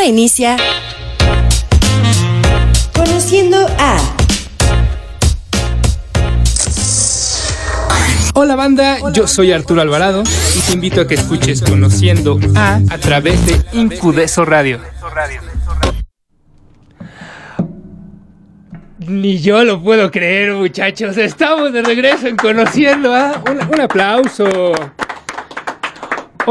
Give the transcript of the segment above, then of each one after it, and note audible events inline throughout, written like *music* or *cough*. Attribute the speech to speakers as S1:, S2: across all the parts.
S1: Ahora inicia Conociendo a...
S2: Hola banda, yo soy Arturo Alvarado y te invito a que escuches Conociendo a a través de Incudeso Radio. Ni yo lo puedo creer, muchachos. Estamos de regreso en Conociendo a. Un, un aplauso.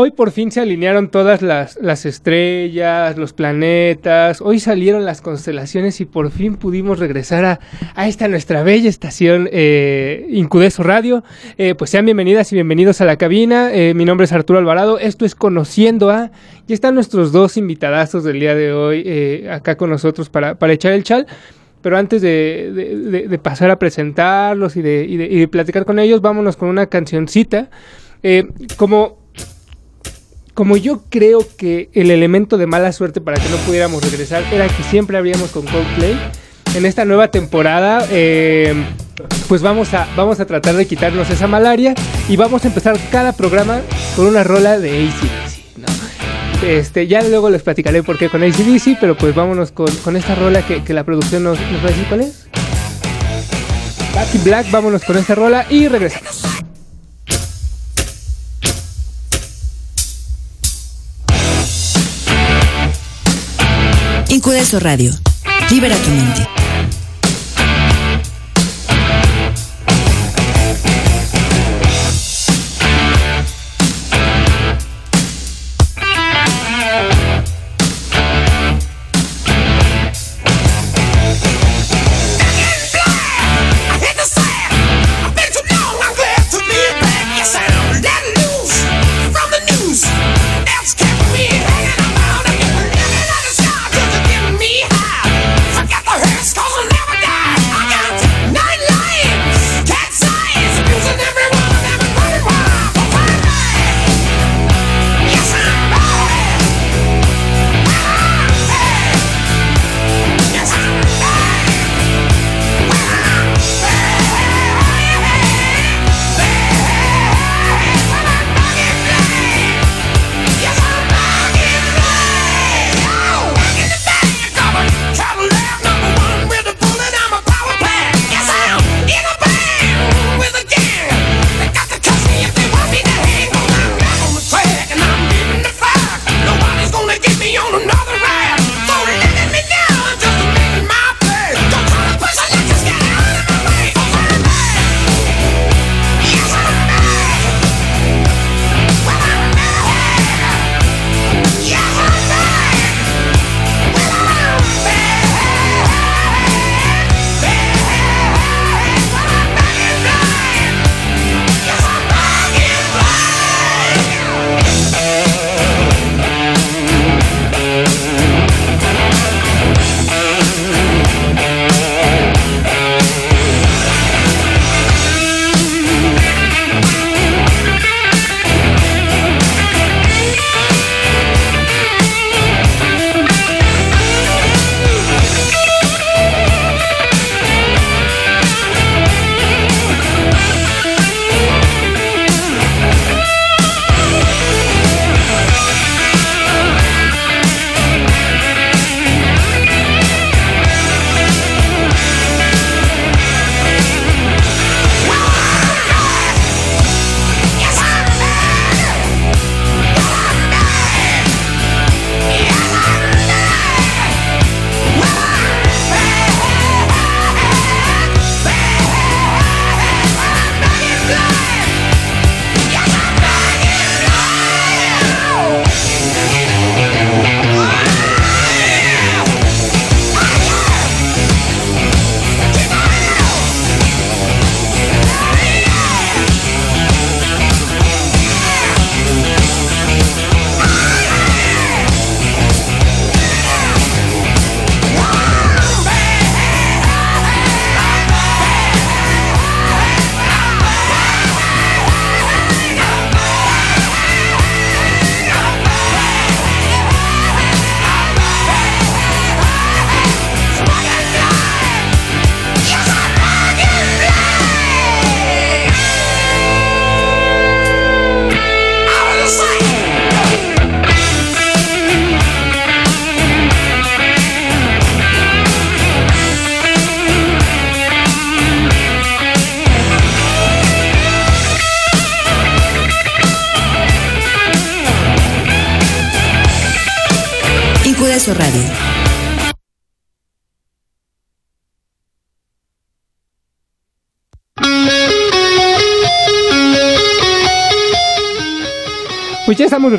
S2: Hoy por fin se alinearon todas las, las, estrellas, los planetas, hoy salieron las constelaciones y por fin pudimos regresar a, esta nuestra bella estación eh, Incudeso Radio. Eh, pues sean bienvenidas y bienvenidos a la cabina. Eh, mi nombre es Arturo Alvarado, esto es Conociendo a... Y están nuestros dos invitadazos del día de hoy acá con nosotros para, echar el chal. Pero antes de, pasar a presentarlos y de, y de, platicar con ellos, vámonos con una cancioncita. Como como yo creo que el elemento de mala suerte para que no pudiéramos regresar era que siempre habríamos con Coldplay. En esta nueva temporada, eh, pues vamos a, vamos a tratar de quitarnos esa malaria y vamos a empezar cada programa con una rola de ACDC. ¿no? Este, ya luego les platicaré por qué con ACDC, pero pues vámonos con, con esta rola que, la producción nos, nos va a decir cuál es. Back in Black, vámonos con esta rola y regresamos.
S1: Incudeso Radio. Libera tu mente.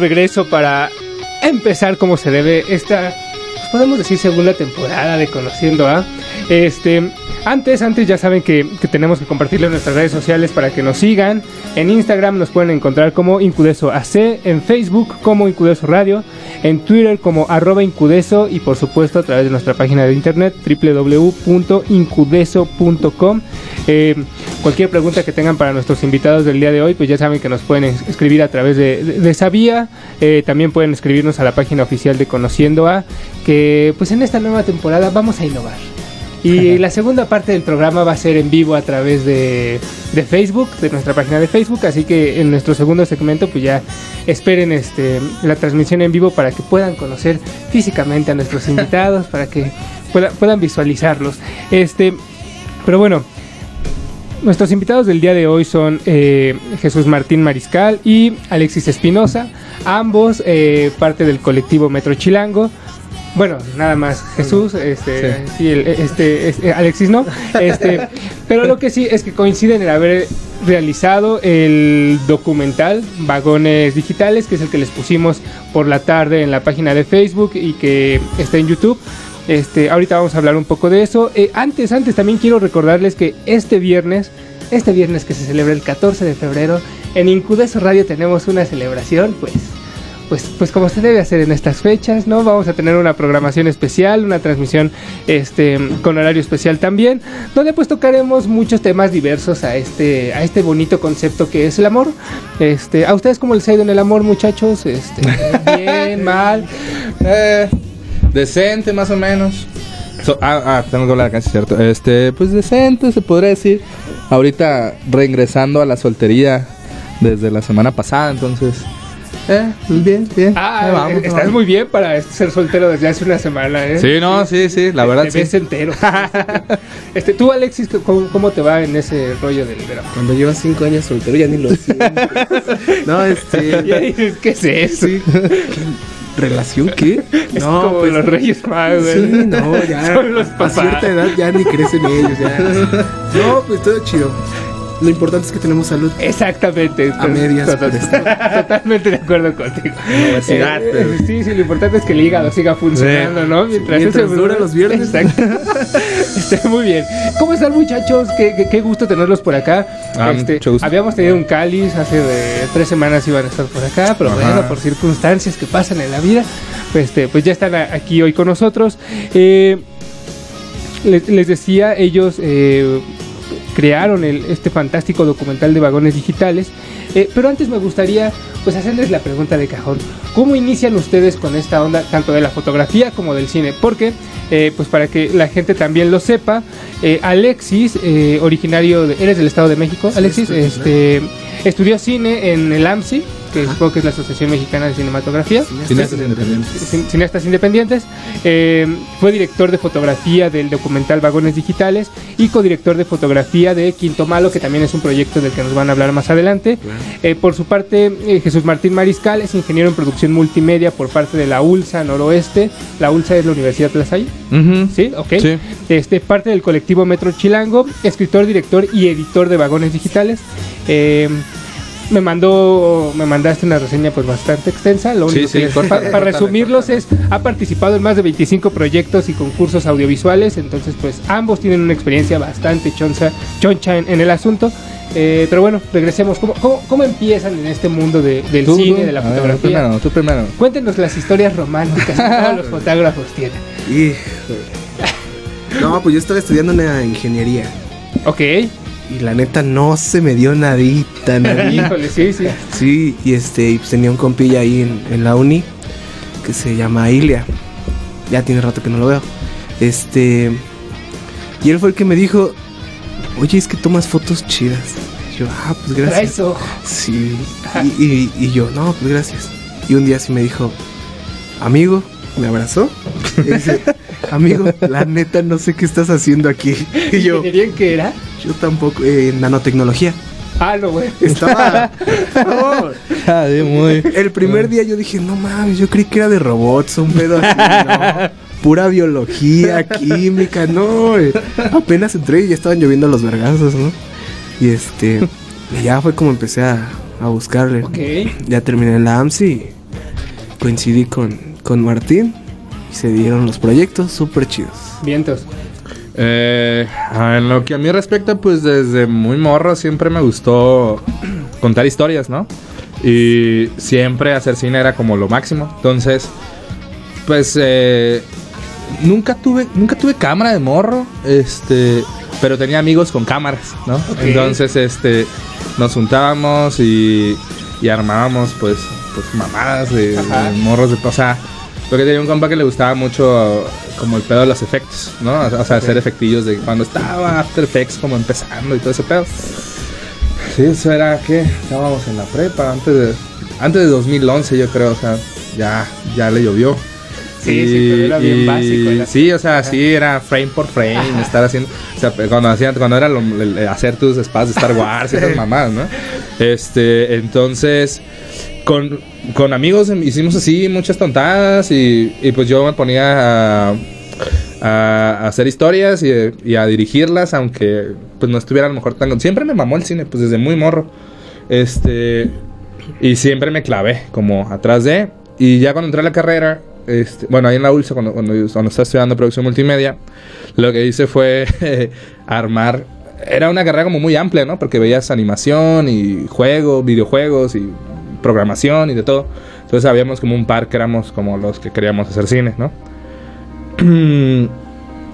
S2: Regreso para empezar como se debe esta, pues podemos decir segunda temporada de Conociendo a. Este, antes, antes ya saben que, que tenemos que compartirlo en nuestras redes sociales para que nos sigan. En Instagram nos pueden encontrar como Incudeso AC, en Facebook como Incudeso Radio, en Twitter como arroba Incudeso y por supuesto a través de nuestra página de internet www.incudeso.com. cualquier pregunta que tengan para nuestros invitados del día de hoy, pues ya saben que nos pueden es- escribir a través de, de- de esa vía. Eh, también pueden escribirnos a la página oficial de Conociendo a, que pues en esta nueva temporada vamos a innovar. Y la segunda parte del programa va a ser en vivo a través de, de Facebook, de nuestra página de Facebook. Así que en nuestro segundo segmento, pues ya esperen este, la transmisión en vivo para que puedan conocer físicamente a nuestros *laughs* invitados, para que pueda- puedan visualizarlos. Este, pero bueno, Nuestros invitados del día de hoy son eh, Jesús Martín Mariscal y Alexis Espinosa, ambos eh, parte del colectivo Metro Chilango. Bueno, nada más Jesús, este, sí, el- este, este, Alexis no, este, pero lo que sí es que coinciden en haber realizado el documental Vagones Digitales, que es el que les pusimos por la tarde en la página de Facebook y que está en YouTube. Este, ahorita vamos a hablar un poco de eso. Eh, antes, antes también quiero recordarles que este viernes, este viernes que se celebra el 14 de febrero, en Incudeso Radio tenemos una celebración, pues, pues, pues como se debe hacer en estas fechas, ¿no? Vamos a tener una programación especial, una transmisión, este, con horario especial también, donde pues tocaremos muchos temas diversos a este, a este bonito concepto que es el amor. Este, ¿a ustedes cómo les ha ido en el amor, muchachos? Este, bien, *laughs* mal.
S3: Eh, decente, más o menos. So- ah, ah, tengo que hablar acá, sí, cierto. Este, pues decente, se podría decir. Ahorita reingresando a la soltería desde la semana pasada, entonces. Eh, pues bien, bien.
S2: Ah,
S3: Ahí vamos,
S2: estás
S3: vamos.
S2: muy bien para ser soltero desde hace una semana, ¿eh?
S3: Sí, no, sí, sí, la verdad
S2: Te
S3: sí.
S2: ves entero. *laughs* este, tú, Alexis, ¿cómo, cómo te va en ese rollo del amor?
S4: Cuando llevas cinco años soltero ya ni lo *laughs* siento. no,
S2: Ya
S4: este. *laughs*
S2: dices, ¿qué es eso?
S4: Sí. ¿Relación qué? *laughs*
S2: Es
S4: no,
S2: como
S4: pues,
S2: los Reyes Magos.
S4: Sí, no, ya. *laughs*
S2: Son los
S4: a cierta edad ya ni crecen ellos, ya. *laughs* No, pues todo chido. Lo importante es que tenemos salud.
S2: Exactamente.
S4: A medias,
S2: Total-
S4: pero *laughs*
S2: Totalmente de acuerdo contigo. Eh,
S4: pero-
S2: Sí, sí, lo importante es que el hígado siga funcionando, ¿no?
S4: Mientras
S2: ese-
S4: dura los viernes.
S2: Exacto. *laughs* Está muy bien. ¿Cómo están, muchachos? Qué, qué- qué gusto tenerlos por acá.
S3: Ah,
S2: Este,
S3: mucho gusto.
S2: habíamos tenido un cáliz hace de tres semanas iban a estar por acá, pero
S3: Ajá.
S2: bueno, por circunstancias que pasan en la vida, pues, este, pues ya están aquí hoy con nosotros. Eh, les, les decía, ellos eh, crearon el- este fantástico documental de vagones digitales. Eh, pero antes me gustaría pues hacerles la pregunta de cajón. ¿Cómo inician ustedes con esta onda tanto de la fotografía como del cine? Porque, eh, pues para que la gente también lo sepa, eh, Alexis, originario, de, ¿eres del Estado de México?
S4: Sí,
S2: Alexis, este, estudió cine en el AMSI, que supongo que es la Asociación Mexicana de Cinematografía.
S3: Cineastas independientes.
S2: Cin- cineastas independientes. Eh, fue director de fotografía del documental Vagones Digitales y codirector de fotografía de Quinto Malo, que también es un proyecto del que nos van a hablar más adelante. Eh, por su parte, eh, Jesús Martín Mariscal es ingeniero en producción multimedia por parte de la ULSA Noroeste. La ULSA es la Universidad La Salle.
S3: Ujú.
S2: ¿Sí? Ok.
S3: Sí.
S2: Este, parte del colectivo Metro Chilango, escritor, director y editor de Vagones Digitales. Eh, me mandó, me mandaste una reseña pues bastante extensa. Lo
S3: Sí,
S2: único
S3: sí,
S2: que les-
S3: córtale,
S2: pa- para resumirlos es, ha participado en más de 25 proyectos y concursos audiovisuales, entonces pues ambos tienen una experiencia bastante chonza, choncha en, en el asunto. Eh, pero bueno, regresemos. ¿Cómo, cómo, cómo empiezan en este mundo de- del
S3: Tú,
S2: cine,
S3: tú.
S2: de la
S3: A ver,
S2: fotografía?
S3: Tú primero, tú primero.
S2: Cuéntenos las historias románticas que todos los *laughs* fotógrafos tienen.
S4: Híjole. No, pues yo estaba estudiando una ingeniería.
S2: Ok.
S4: Y la neta no se me dio nadita, nadita. *laughs*
S2: Híjole, sí, sí.
S4: Sí, y este, y pues tenía un compilla ahí en, en la uni que se llama Ilia. Ya tiene rato que no lo veo. Este. Y él fue el que me dijo: Oye, es que tomas fotos chidas. Y yo, ah, pues gracias. Sí. Y, y- y yo, no, pues gracias. Y un día sí me dijo: Amigo, me abrazó. *laughs* Y dice: Amigo, la neta no sé qué estás haciendo aquí. *laughs* Y yo,
S2: ¿Ingeniería en qué era?
S4: yo tampoco. eh, nanotecnología.
S2: Ah, lo bueno.
S4: Estaba. *laughs* No,
S3: Ah, muy.
S4: el primer día yo dije, no mames, yo creí que era de robots, un pedo así, no. Pura biología, *laughs* química, no. güey. Apenas entré y ya estaban lloviendo los vergazos, ¿no? Y este. y ya fue como empecé a, a buscarle.
S2: Ok.
S4: Ya terminé la AMSI y coincidí con, con Martín y se dieron los proyectos súper chidos.
S2: Vientos.
S3: Eh, en lo que a mí respecta, pues desde muy morro siempre me gustó *clears throat* contar historias, ¿no? Y siempre hacer cine era como lo máximo. Entonces, pues eh, nunca tuve nunca tuve cámara de morro, este, pero tenía amigos con cámaras, ¿no? Entonces, este, nos juntábamos y, y armábamos, pues, pues mamadas de, de morros de, o sea, porque tenía un compa que le gustaba mucho como el pedo de los efectos, ¿no? O sea, hacer efectillos de cuando estaba After Effects como empezando y todo ese pedo. Sí, eso era que estábamos en la prepa antes de antes de 2011, yo creo, o sea, ya ya le llovió.
S2: Sí, sí, pero era bien básico, era-
S3: Sí, o sea, sí era frame por frame, estar haciendo, o sea, cuando hacían cuando era lo- el- el hacer tus espadas de Star Wars y esas *laughs* mamadas, ¿no? Este, entonces con, con amigos em- hicimos así muchas tontadas y, pues yo me ponía a, hacer historias y, a dirigirlas, aunque pues no estuviera a lo mejor tan... Siempre me mamó el cine, pues desde muy morro. Este... Y siempre me clavé como atrás de... Y ya cuando entré a la carrera, este, bueno, ahí en la ULSA, cuando, cuando estaba estudiando producción multimedia, lo que hice fue *laughs* armar... Era una carrera como muy amplia, ¿no? Porque veías animación y juegos, videojuegos y programación y de todo. Entonces habíamos como un par que éramos como los que queríamos hacer cine, ¿no? *clears throat*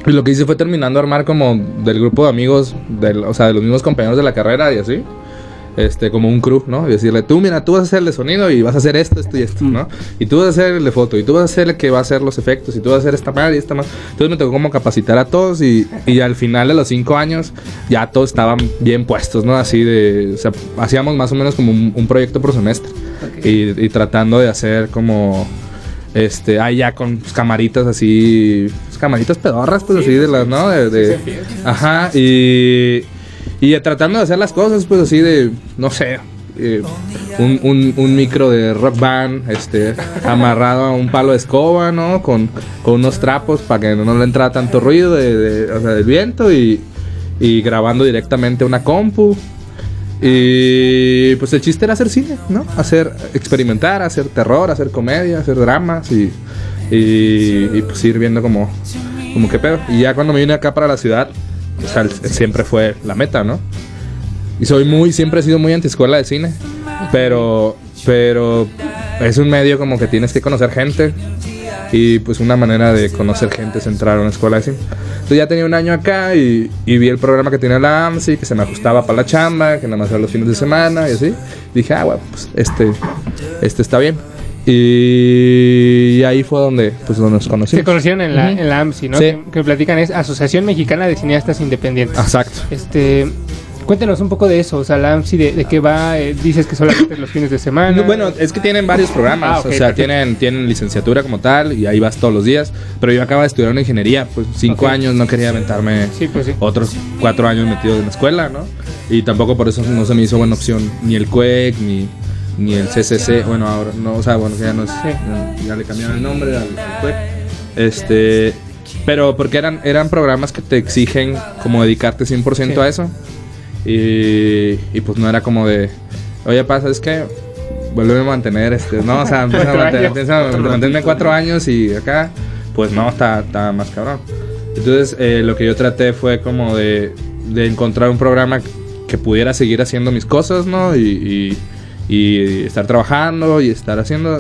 S3: y lo que hice fue terminando a armar como del grupo de amigos, del, o sea, de los mismos compañeros de la carrera y así. Este, como un crew, ¿no? Y decirle, tú, mira, tú vas a hacer el de sonido y vas a hacer esto, esto y esto, ¿no? Y tú vas a hacer el de foto, y tú vas a hacer el que va a hacer los efectos, y tú vas a hacer esta madre y esta madre. Entonces me tocó como capacitar a todos y, y al final de los cinco años ya todos estaban bien puestos, ¿no? Así de, o sea, hacíamos más o menos como un, un proyecto por semestre. Y, y tratando de hacer como este ahí ya con pues, camaritas así pues, camaritas pedorras pues así de las no de, de- ajá y y tratando de hacer las cosas pues así de no sé eh, un, un, micro de rock band este amarrado a un palo de escoba no con, con unos trapos para que no le entrara tanto ruido de- o sea, del viento y, y grabando directamente una compu y pues el chiste era hacer cine, ¿no? Hacer, experimentar, hacer terror, hacer comedia, hacer dramas y, y, y, pues ir viendo como, como qué pedo. Y ya cuando me vine acá para la ciudad, o siempre fue la meta, ¿no? Y soy muy, siempre he sido muy anti-escuela de cine, pero, pero es un medio como que tienes que conocer gente y pues una manera de conocer gente es entrar a una escuela de cine. Entonces ya tenía un año acá y, y vi el programa que tenía la AMSI, que se me ajustaba para la chamba, que nada más era los fines de semana y así. Dije, ah, bueno, pues este, este está bien. Y, ahí fue donde, pues, donde nos
S2: Se
S3: conocimos.
S2: conocieron en la, en la AMSI, ¿no?
S3: Sí.
S2: Que, que platican es Asociación Mexicana de Cineastas Independientes.
S3: Exacto.
S2: Este, cuéntenos un poco de eso, o sea, la AMSI de, de qué va, eh, dices que solamente los fines de semana.
S3: No, Bueno, es que tienen varios programas,
S2: Ah,
S3: o sea,
S2: perfecto.
S3: tienen, tienen licenciatura como tal y ahí vas todos los días. Pero yo acabo de estudiar una ingeniería, pues cinco años no quería aventarme
S2: Sí, pues sí.
S3: otros cuatro años metido en la escuela, ¿no? Y tampoco por eso no se me hizo buena opción ni el CUEC ni, ni el CCC. Bueno, ahora no, o sea, bueno, que ya no es, ya le cambiaron el nombre al, al CUEC. Este, pero porque eran, eran programas que te exigen como dedicarte 100%
S2: Sí.
S3: a eso. Y, y pues no era como de, oye, pasa, es que vuelve a mantener, este, no, o sea, *laughs* empieza a
S2: Cuatro
S3: mantener,
S2: años.
S3: empieza a mantenerme cuatro años y acá, pues no, está, está más cabrón. Entonces, eh, lo que yo traté fue como de, de encontrar un programa que pudiera seguir haciendo mis cosas, ¿no? Y, y- y estar trabajando y estar haciendo,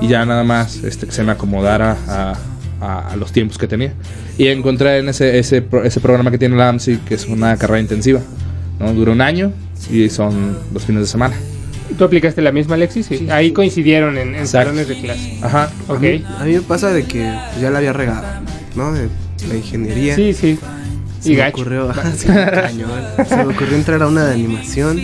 S3: y ya nada más este, que se me acomodara a, a- a los tiempos que tenía. Y encontré en ese, ese, ese programa que tiene la AMSI, que es una carrera intensiva, ¿no? Dura un año y son los fines de semana.
S2: ¿Tú aplicaste la misma, Alexis? Sí. Ahí coincidieron en, en salones de clase.
S3: Ajá.
S2: Ok.
S4: A mí, a mí me pasa de que pues, ya la había regado, ¿no? De la ingeniería.
S2: Sí, sí.
S4: Se
S2: Y
S4: me
S2: gacho.
S4: ocurrió, *laughs* sí, cañón. Se me ocurrió entrar a una de animación.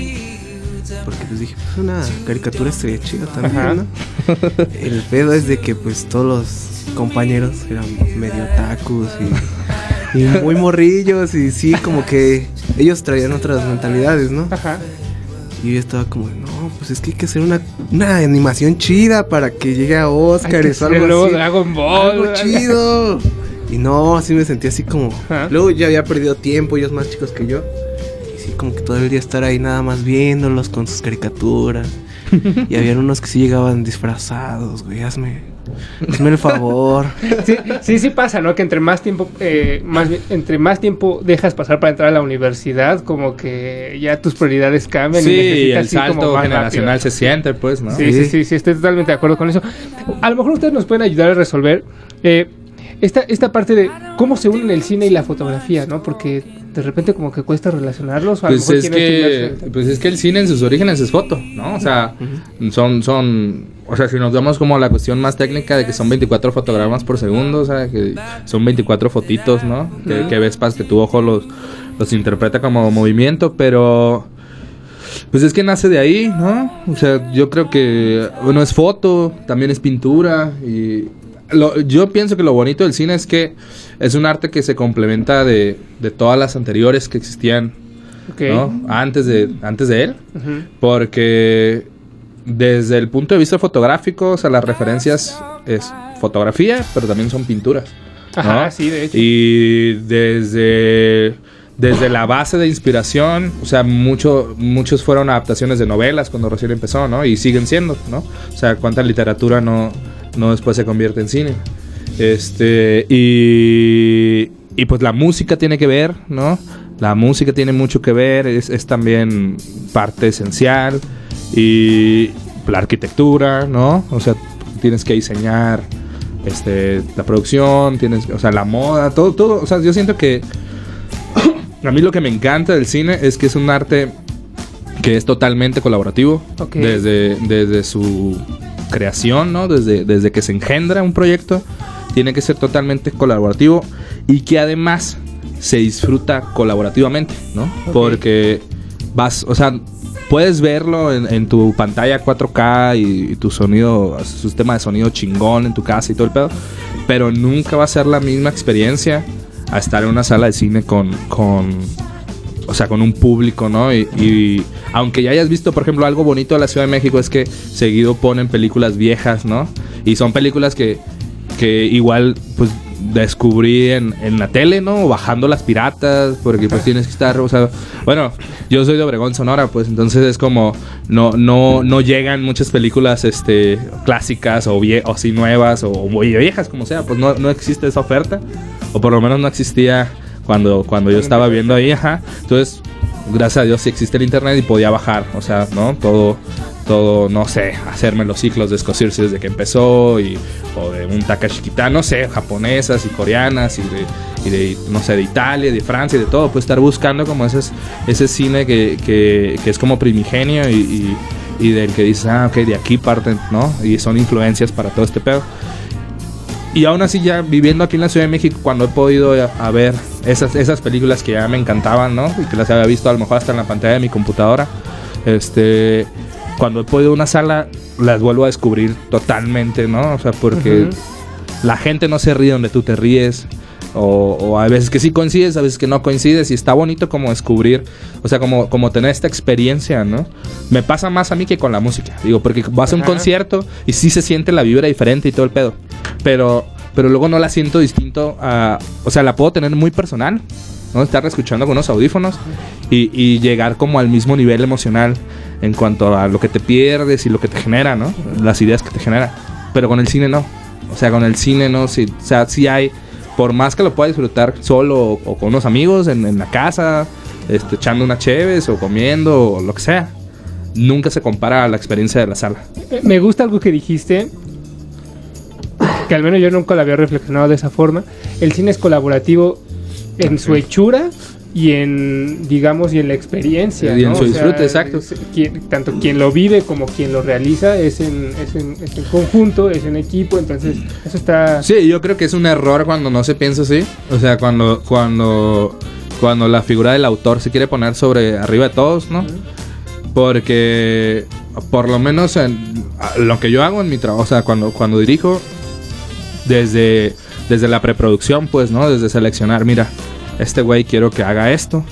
S4: Porque pues dije, pues una caricatura estaría chida también. ¿no? *laughs* El pedo es de que pues todos los compañeros eran medio tacos y, y muy morrillos y sí, como que ellos traían otras mentalidades, ¿no?
S2: Ajá.
S4: Y yo estaba como, no, pues es que hay que hacer una, una animación chida para que llegue a Oscar
S2: hacer
S4: algo así.
S2: Dragon Ball.
S4: Algo chido. Y no, así me sentí así como.
S2: Ajá.
S4: Luego ya había perdido tiempo, ellos más chicos que yo. Como que todo el día estar ahí nada más viéndolos con sus caricaturas. y habían unos que sí llegaban disfrazados, güey. Hazme, hazme el favor.
S2: Sí, sí, sí pasa, ¿no? Que entre más tiempo, eh, más entre más tiempo dejas pasar para entrar a la universidad, como que ya tus prioridades cambian.
S3: Sí,
S2: y
S3: y
S2: necesitas
S3: el salto generacional
S2: rápido.
S3: se siente, pues, ¿no?
S2: Sí, sí, sí, sí, estoy totalmente de acuerdo con eso. A lo mejor ustedes nos pueden ayudar a resolver eh, esta, esta parte de cómo se unen el cine y la fotografía, ¿no? Porque de repente como que cuesta relacionarlos. o a lo
S3: Pues
S2: mejor
S3: es que pues es que el cine en sus orígenes es foto, ¿no? O sea, son son o sea, si nos vamos como la cuestión más técnica de que son 24 fotogramas por segundo, o sea, que son 24 fotitos, ¿no? Que, que ves para que tu ojo los los interpreta como movimiento, pero pues es que nace de ahí, ¿no? O sea, yo creo que bueno, es foto, también es pintura y lo- yo pienso que lo bonito del cine es que es un arte que se complementa de, de todas las anteriores que existían. ¿no? Antes de, antes de él. Porque desde el punto de vista fotográfico, o sea, las referencias es fotografía, pero también son pinturas. ¿no?
S2: Ajá, sí, de hecho.
S3: Y desde, desde la base de inspiración, o sea, mucho, muchos fueron adaptaciones de novelas cuando recién empezó, ¿no? Y siguen siendo, ¿no? O sea, cuánta literatura no, no después se convierte en cine. Este, y, y pues la música tiene que ver, ¿no? La música tiene mucho que ver, es, es también parte esencial. Y la arquitectura, ¿no? O sea, tienes que diseñar este, la producción, tienes, o sea, la moda, todo, todo. O sea, yo siento que *coughs* a mí lo que me encanta del cine es que es un arte que es totalmente colaborativo desde, desde su creación, ¿no? Desde, desde que se engendra un proyecto, tiene que ser totalmente colaborativo y que además se disfruta colaborativamente, ¿no? Porque vas, o sea, puedes verlo en, en tu pantalla 4K y, y tu sonido, su sistema de sonido chingón en tu casa y todo el pedo, pero nunca va a ser la misma experiencia a estar en una sala de cine con, con o sea, con un público, ¿no? Y, aunque ya hayas visto, por ejemplo, algo bonito de la Ciudad de México es que seguido ponen películas viejas, ¿no? Y son películas que, que igual, pues, descubrí en, la tele, ¿no? O bajando las piratas, porque pues tienes que estar, o sea, bueno, yo soy de Obregón, Sonora, pues entonces es como, no, no, no llegan muchas películas, este, clásicas o, vie o así nuevas o muy viejas, como sea, pues no, no existe esa oferta, o por lo menos no existía cuando, cuando yo estaba viendo ahí, ajá. Entonces, gracias a Dios sí existe el internet y podía bajar, o sea, ¿no? Todo, todo, no sé, hacerme los ciclos de Scorsese desde que empezó y, o de un Takashi Kitano, no sé, japonesas y coreanas y de, y de, no sé, de Italia, de Francia y de todo, pues estar buscando como ese, ese cine que, que, que es como primigenio y, y, y del que dices, ah, ok, de aquí parten, ¿no? Y son influencias para todo este pedo. Y aún así ya viviendo aquí en la Ciudad de México, cuando he podido a, a ver esas, esas películas que ya me encantaban, ¿no? Y que las había visto a lo mejor hasta en la pantalla de mi computadora, este, cuando he podido a una sala, las vuelvo a descubrir totalmente, ¿no? O sea, porque
S2: Ujú.
S3: la gente no se ríe donde tú te ríes. O, o a veces que sí coincides, a veces que no coincides. Y está bonito como descubrir, o sea, como, como tener esta experiencia, ¿no? Me pasa más a mí que con la música. Digo, porque vas a un
S2: Ajá.
S3: concierto y sí se siente la vibra diferente y todo el pedo. Pero, pero luego no la siento distinto a. O sea, la puedo tener muy personal, ¿no? Estar escuchando con unos audífonos y, llegar como al mismo nivel emocional en cuanto a lo que te pierdes y lo que te genera, ¿no? Las ideas que te genera. Pero con el cine no. O sea, con el cine no. Sí, o sea, sí hay. Por más que lo pueda disfrutar solo o, con unos amigos en, la casa, este, echando unas cheves o comiendo o lo que sea. Nunca se compara a la experiencia de la sala.
S2: Me gusta algo que dijiste, que al menos yo nunca lo había reflexionado de esa forma. El cine es colaborativo en su hechura y en, digamos, y en la experiencia.
S3: Y en
S2: ¿no?
S3: su disfrute, exacto.
S2: es quien- tanto quien lo vive como quien lo realiza es en, es, en, es en conjunto, es en equipo, entonces eso está...
S3: Sí, yo creo que es un error cuando no se piensa así. O sea, cuando, cuando, cuando la figura del autor se quiere poner sobre arriba de todos, ¿no? Porque por lo menos en lo que yo hago en mi trabajo, o sea, cuando, cuando dirijo, desde, desde la preproducción, pues, ¿no? Desde seleccionar, mira, este güey quiero que haga esto.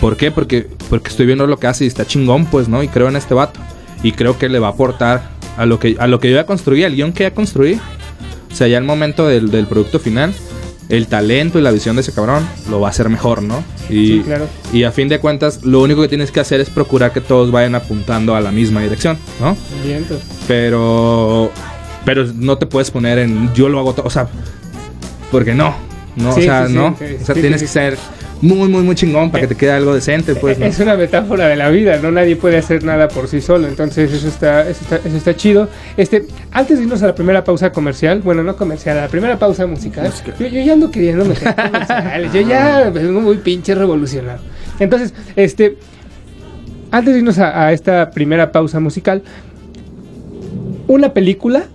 S3: ¿Por qué? Porque, porque estoy viendo lo que hace y está chingón, pues, ¿no? Y creo en este vato. Y creo que le va a aportar a lo que, a lo que yo ya construí, al guion que ya construí. O sea, ya el momento del, del producto final, el talento y la visión de ese cabrón lo va a hacer mejor, ¿no? Y,
S2: Sí, claro.
S3: y a fin de cuentas, lo único que tienes que hacer es procurar que todos vayan apuntando a la misma dirección, ¿no?
S2: Bien, entonces.
S3: Pero. Pero no te puedes poner en. Yo lo hago todo. O sea. Porque no. No,
S2: Sí,
S3: o sea,
S2: sí, sí,
S3: no.
S2: sí,
S3: o sea,
S2: sí,
S3: tienes
S2: sí,
S3: que ser muy, muy, muy chingón para que te quede algo decente, pues. ¿no?
S2: Es una metáfora de la vida, no nadie puede hacer nada por sí solo, entonces eso está, eso está, eso está chido. Este, antes de irnos a la primera pausa comercial, bueno, no comercial, a la primera pausa musical, yo, yo ya ando queriendo meter *laughs* comerciales, yo ya vengo muy pinche revolucionado. Entonces, este, antes de irnos a, a esta primera pausa musical, una película,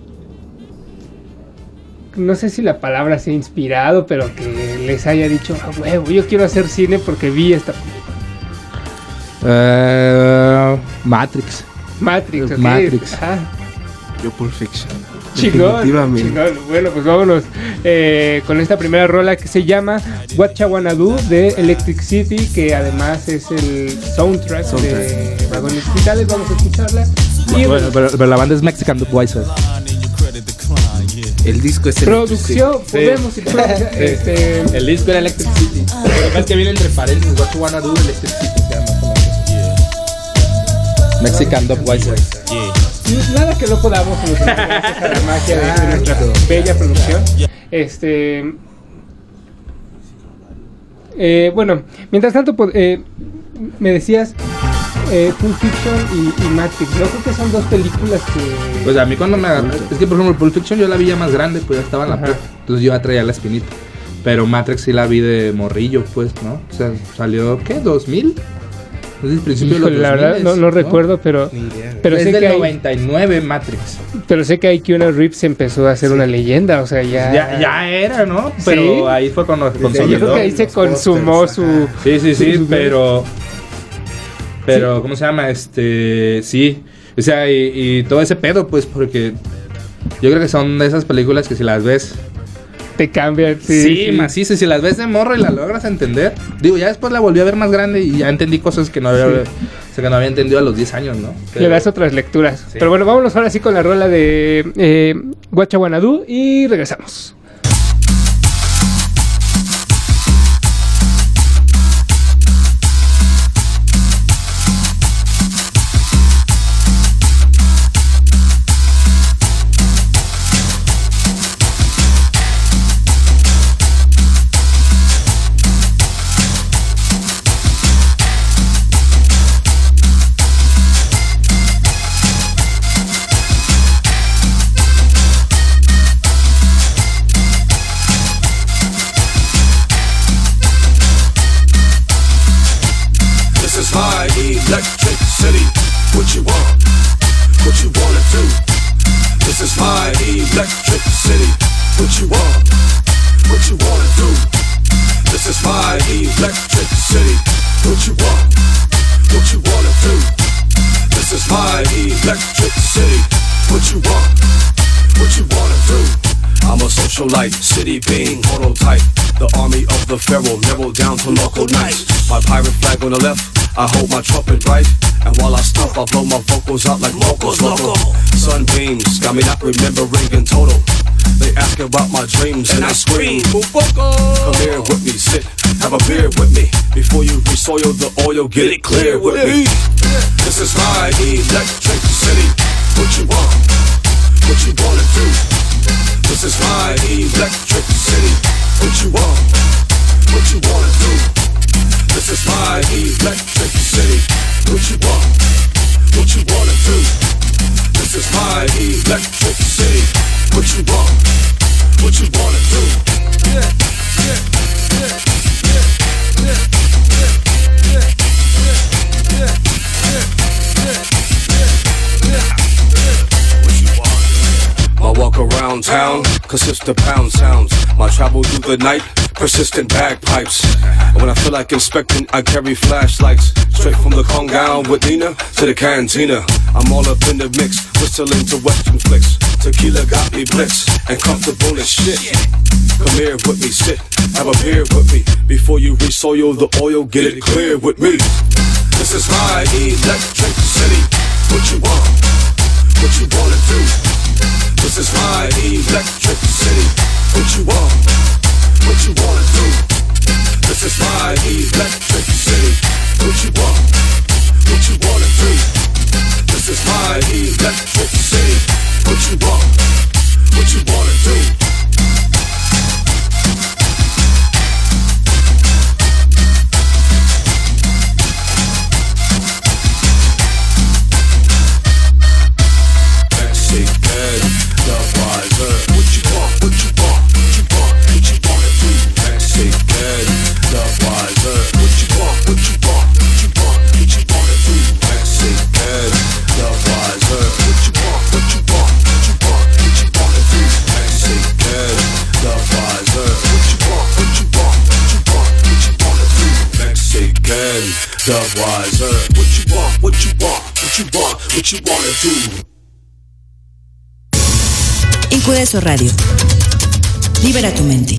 S2: no sé si la palabra sea inspirado, pero que les haya dicho, a huevo, yo quiero hacer cine porque vi esta
S3: Eh, Matrix.
S2: Matrix, ok.
S3: Matrix.
S2: Ajá.
S4: Yo Pulp Fiction.
S2: Chingón. Bueno, pues vámonos eh, con esta primera rola que se llama What You Wanna Do de Electric City, que además es el soundtrack, de Vagones Hospitales. Vamos a escucharla. Y
S3: Bueno, pero, pero la banda es Mexican Budweiser.
S4: El disco es
S2: producción, podemos ir producción, este,
S3: El disco era Electric City. Lo que pasa es que viene entre paréntesis. What you wanna do, Electric City. se llama. Mexican Budweiser.
S2: Nada que no podamos solucionar la *laughs* magia de, de nuestra bella producción. Este. eh, bueno, mientras tanto, po- eh, me decías eh, Pulp Fiction y, y Matrix. Yo creo que son dos películas que.
S3: Pues a mí cuando me agarró, es que por ejemplo Pulp Fiction yo la vi ya más grande, pues ya estaba en la prepa, entonces yo ya traía la espinita. Pero Matrix sí la vi de morrillo, pues, ¿no? O sea, salió, ¿qué? ¿2000? Entonces, principio
S2: Híjole,
S3: de los
S2: la verdad
S3: 2000s,
S2: no, no recuerdo, pero,
S4: Ni idea.
S2: pero,
S3: es
S2: sé
S3: del
S2: que hay,
S3: 99 Matrix.
S2: pero sé que hay Keanu Reeves empezó a ser una leyenda. O sea, ya.
S3: Ya, ya era, ¿no?
S2: Sí.
S3: Pero ahí fue cuando se
S2: Yo creo
S3: consolidó.
S2: que ahí se consumó
S4: pósters,
S2: su.
S3: Sí, sí, sí,
S2: su-
S3: pero. Pero, ¿cómo se llama? Este. Sí. O sea, y, y todo ese pedo, pues, porque. Yo creo que son de esas películas que si las ves.
S2: Te cambian.
S3: Sí,
S2: Sí, sí.
S3: macizo. Si las ves de morro y las logras entender. Digo, ya después la volví a ver más grande y ya entendí cosas que no había, o sea, que no había entendido a los 10 años, ¿no?
S2: Le das otras lecturas. Pero bueno, vámonos ahora sí con la rola de eh, Guacha Guanadú y regresamos.
S5: Get it clear with me. This is my electric consists pound sounds. My travel through the night, persistent bagpipes. And when I feel like inspecting, I carry flashlights. Straight from the Congal with Nina to the cantina. I'm all up in the mix, whistling to western flicks. Tequila got me blitz and comfortable as shit. Come here with me, sit, have a beer with me. Before you resoil the oil, get it clear with me. This is my electric city. What you want? What you wanna do? This is my electric city. What you want? What you wanna do? This is my electric city. What you want? What you wanna do? This is my electric city. What you want? What you wanna do? What you wanna do?
S1: Incudeso Radio. Libera tu mente.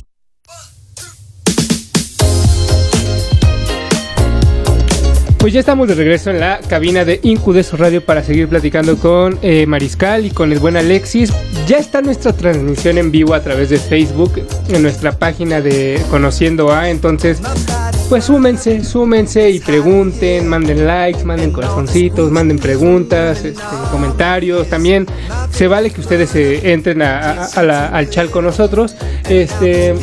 S2: Pues ya estamos de regreso en la cabina de Incudeso Radio para seguir platicando con eh, Mariscal y con el buen Alexis. Ya está nuestra transmisión en vivo a través de Facebook en nuestra página de Conociendo A. Entonces, pues súmense, súmense y pregunten, manden likes, manden corazoncitos, manden preguntas, este, comentarios. También se vale que ustedes eh, entren a- la- al chat con nosotros. Este,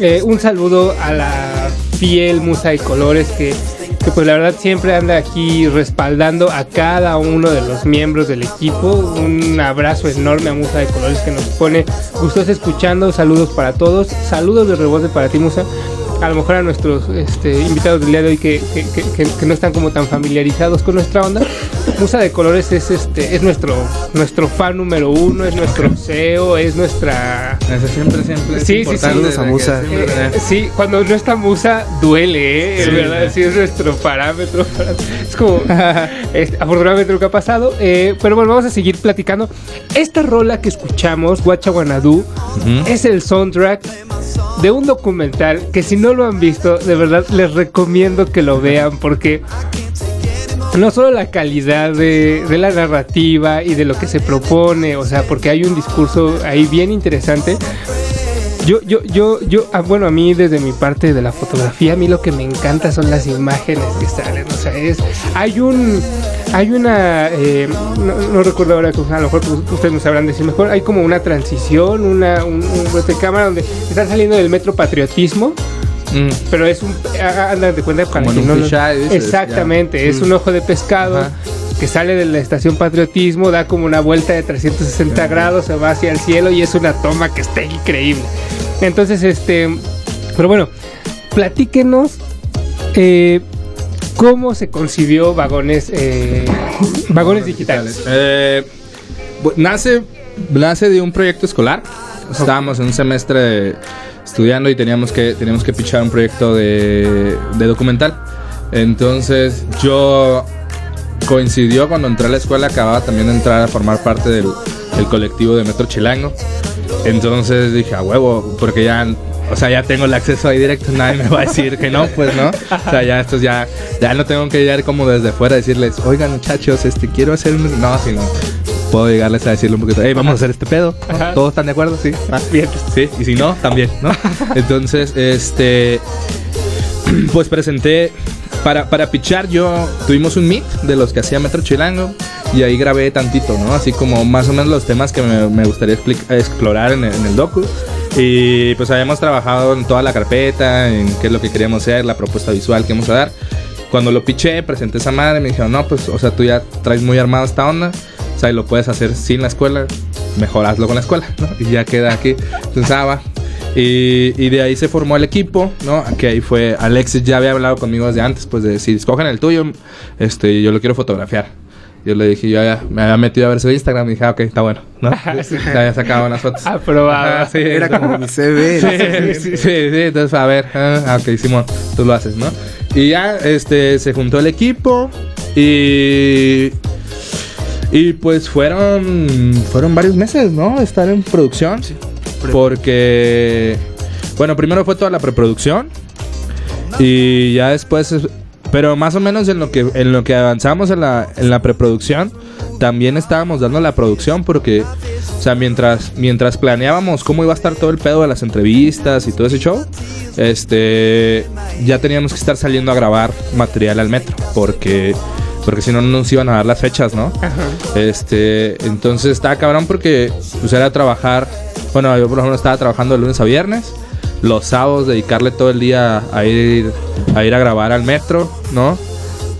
S2: eh, un saludo a la fiel Musa de Colores que, que pues la verdad siempre anda aquí respaldando a cada uno de los miembros del equipo. Un abrazo enorme a Musa de Colores que nos pone gustos escuchando. Saludos para todos. Saludos de rebote para ti Musa. A lo mejor a nuestros este, invitados del día de hoy que, que- que- que- que no están como tan familiarizados con nuestra onda. Musa de Colores es este es nuestro nuestro fan número uno, es nuestro CEO, es nuestra
S3: Eso siempre, siempre. es
S2: Sí, sí, sí.
S4: a Musa.
S3: siempre-
S2: eh, sí, cuando no está musa duele, ¿eh?
S3: Sí,
S2: Es verdad,
S3: sí.
S2: sí es nuestro parámetro. *laughs* Es como, *laughs* este, afortunadamente lo que ha pasado. eh, pero bueno, vamos a seguir platicando. Esta rola que escuchamos, Guacha Guanadú, es el soundtrack de un documental que si no lo han visto, de verdad les recomiendo que lo vean porque no solo la calidad de, la narrativa y de lo que se propone, o sea, porque hay un discurso ahí bien interesante. Yo, yo, yo, yo, ah, bueno, a mí desde mi parte de la fotografía, a mí lo que me encanta son las imágenes que salen, o sea, es, hay un, hay una, eh, no, no recuerdo ahora, a lo mejor ustedes me sabrán decir mejor, hay como una transición, una, un, un de cámara donde están saliendo del metro patriotismo,
S3: Mm.
S2: pero es un, andan de cuenta
S3: Como un
S2: no Exactamente, es
S3: Mm.
S2: un ojo de pescado
S3: Ajá.
S2: que sale de la estación Patriotismo, da como una vuelta de 360 grados, se va hacia el cielo y es una toma que está increíble. Entonces, este, pero bueno, platíquenos eh, cómo se concibió vagones, eh, *laughs* vagones digitales.
S3: Eh, nace, nace de un proyecto escolar. Estábamos en un semestre estudiando y teníamos que, teníamos que pichar un proyecto de, de documental. Entonces yo coincidió cuando entré a la escuela, acababa también de entrar a formar parte del, del colectivo de Metro Chilango. Entonces dije, a huevo, porque ya, o sea, ya tengo el acceso ahí directo, nadie me va a decir que no, pues no. O sea, ya ya, ya no tengo que llegar como desde fuera a decirles, oigan muchachos, este, quiero hacer un... No, sino puedo llegarles a decirle un poquito, hey, vamos a hacer este pedo. ¿Todos están de acuerdo? Sí. Ah,
S2: Bien.
S3: Sí, y si no, también, ¿no? *laughs* Entonces, este, pues presenté, para, para pichar yo, tuvimos un meet de los que hacía Metro Chilango y ahí grabé tantito, ¿no? Así como más o menos los temas que me, me gustaría explorar en el, en el docu. Y pues habíamos trabajado en toda la carpeta, en qué es lo que queríamos hacer, la propuesta visual que íbamos a dar. Cuando lo piché, presenté esa madre, me dijeron, no, pues, o sea, tú ya traes muy armado esta onda, o sea, y lo puedes hacer sin la escuela, mejor hazlo con la escuela, ¿no? Y ya queda aquí. Entonces, ah, va. Y, y de ahí se formó el equipo, ¿no? Que ahí fue, Alexis ya había hablado conmigo desde antes, pues de si escogen el tuyo, este, yo lo quiero fotografiar. Yo le dije, yo ya me había metido a ver su Instagram y dije, ah, ok, está bueno, ¿no? *laughs* Ya había sacado unas fotos.
S2: Aprobado.
S3: Ajá, sí,
S4: Era
S3: entonces-
S4: como mi CV. ¿no? *laughs*
S3: Sí, sí, sí, sí, entonces a ver, ah, ok, Simón, tú lo haces, ¿no? Y ya, este, se juntó el equipo y... Y pues fueron, fueron varios meses, ¿no? Estar en producción. Porque, bueno, primero fue toda la preproducción y ya después, es- pero más o menos en lo que, en lo que avanzamos en la, en la preproducción, también estábamos dando la producción porque, o sea, mientras, mientras planeábamos cómo iba a estar todo el pedo de las entrevistas y todo ese show, este, ya teníamos que estar saliendo a grabar material al metro porque, porque si no no nos iban a dar las fechas, ¿no? Este, entonces estaba cabrón porque pues era trabajar, bueno, yo por ejemplo estaba trabajando de lunes a viernes, los sábados dedicarle todo el día a ir a ir a grabar al metro, ¿no?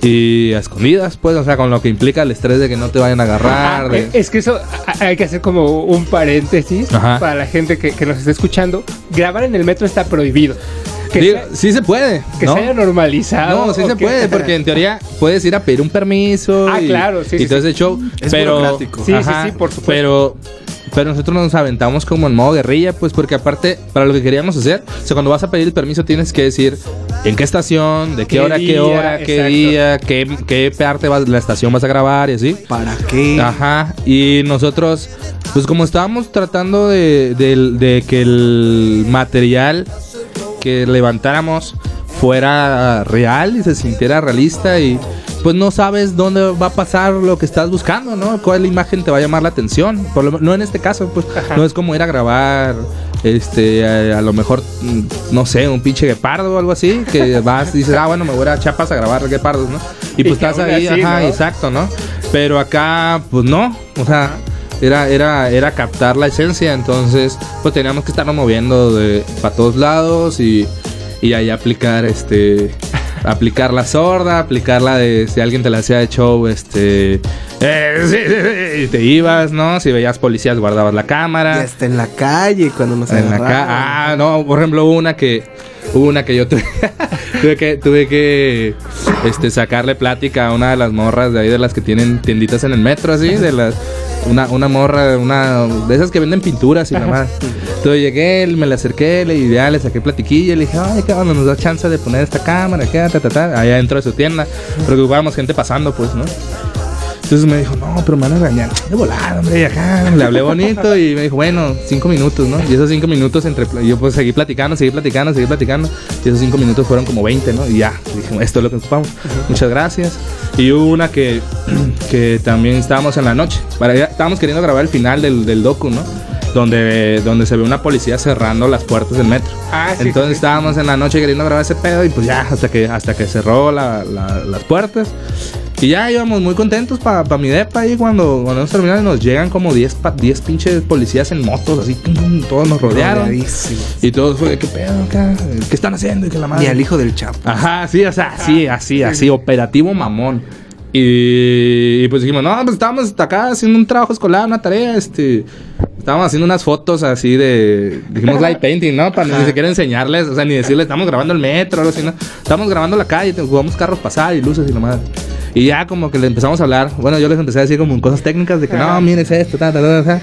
S3: Y a escondidas, pues, o sea, con lo que implica el estrés de que no te vayan a agarrar.
S2: Ah,
S3: de-
S2: eh, Es que eso hay que hacer como un paréntesis
S3: Ajá.
S2: para la gente que, que nos está escuchando. Grabar en el metro está prohibido. Que,
S3: Digo,
S2: sea-
S3: sí se puede,
S2: que
S3: ¿no?
S2: se haya normalizado.
S3: No, sí se puede, porque en teoría puedes ir a pedir un permiso.
S2: Ah,
S3: y,
S2: claro, sí,
S3: Y
S2: sí,
S3: todo
S2: sí.
S3: ese show.
S4: Es
S3: pero.
S2: Sí, sí, sí, por supuesto.
S3: Pero, pero nosotros nos aventamos como en modo guerrilla, pues porque aparte, para lo que queríamos hacer, o sea, cuando vas a pedir el permiso tienes que decir en qué estación, de qué,
S2: Qué
S3: hora, qué hora, qué
S2: exacto.
S3: día, qué, qué parte vas, de la estación vas a grabar y así.
S4: ¿Para qué?
S3: Ajá, y nosotros, pues como estábamos tratando de, de- de que el material que levantáramos fuera real y se sintiera realista y pues no sabes dónde va a pasar lo que estás buscando, ¿no? ¿Cuál imagen te va a llamar la atención? Por lo- no en este caso, pues no es como ir a grabar este a, a lo mejor mm, no sé, un pinche guepardo o algo así, que *laughs* vas y dices, "Ah, bueno, me voy a ir a Chiapas a grabar guepardos, ¿no?" Y pues estás ahí,
S2: así,
S3: ajá,
S2: ¿no?
S3: exacto, ¿no? Pero acá pues no, o sea, era, era, era captar la esencia, entonces pues teníamos que estarnos moviendo de para todos lados y, y ahí aplicar este *laughs* aplicar la sorda, aplicar la de si alguien te la hacía de show, este eh, sí, sí, sí, y te ibas, ¿no? Si veías policías guardabas la
S4: Y
S3: cámara.
S4: hasta en la calle cuando nos
S3: En la ah, no, por ejemplo, hubo una que hubo una que yo tuve, *laughs* tuve que tuve que este sacarle plática a una de las morras de ahí de las que tienen tienditas en el metro así, de las una, una morra, una de esas que venden pinturas y nada más. Entonces llegué, me le acerqué, le ya le saqué platiquilla, le dije, ay, onda, nos da chance de poner esta cámara, qué, ta, ta, ta, allá dentro de su tienda, porque ocupábamos gente pasando, pues, ¿no? Entonces me dijo, no, pero me van a regañar. De volada, hombre, acá. Le hablé bonito y me dijo, bueno, cinco minutos, ¿no? Y esos cinco minutos entre. Yo pues seguí platicando, seguí platicando, seguí platicando. Y esos cinco minutos fueron como 20, ¿no? Y ya, dije, esto es lo que ocupamos. Muchas gracias. Y hubo una que, *clears throat* que también estábamos en la noche. Para, estábamos queriendo grabar el final del, del docu, ¿no? Donde, donde se ve una policía cerrando las puertas del metro.
S2: Ah, sí,
S3: Entonces
S2: sí.
S3: estábamos en la noche queriendo grabar ese pedo y pues ya, hasta que, hasta que cerró la- la- las puertas. Y ya íbamos muy contentos para mi depa y cuando, cuando nos terminaron nos llegan como 10 pa- 10 pinches policías en motos, así, todos nos rodearon. Y todos fue, ¿qué pedo acá? ¿Qué están haciendo? Y que la madre.
S4: Ni al hijo del Chapo.
S3: Ajá, sí, o sea, sí, así, así, operativo mamón. Y, y pues dijimos, no, pues estábamos acá haciendo un trabajo escolar, una tarea, este. Estábamos haciendo unas fotos así de. Dijimos light painting, ¿no? Para ni siquiera enseñarles, o sea, ni decirles, estamos grabando el metro o algo así, ¿no? Estamos grabando la calle, jugamos carros pasar y luces y lo más. Y ya como que le empezamos a hablar. Bueno, yo les empecé a decir como cosas técnicas de que no, miren es esto, ta, ta, ta, ta.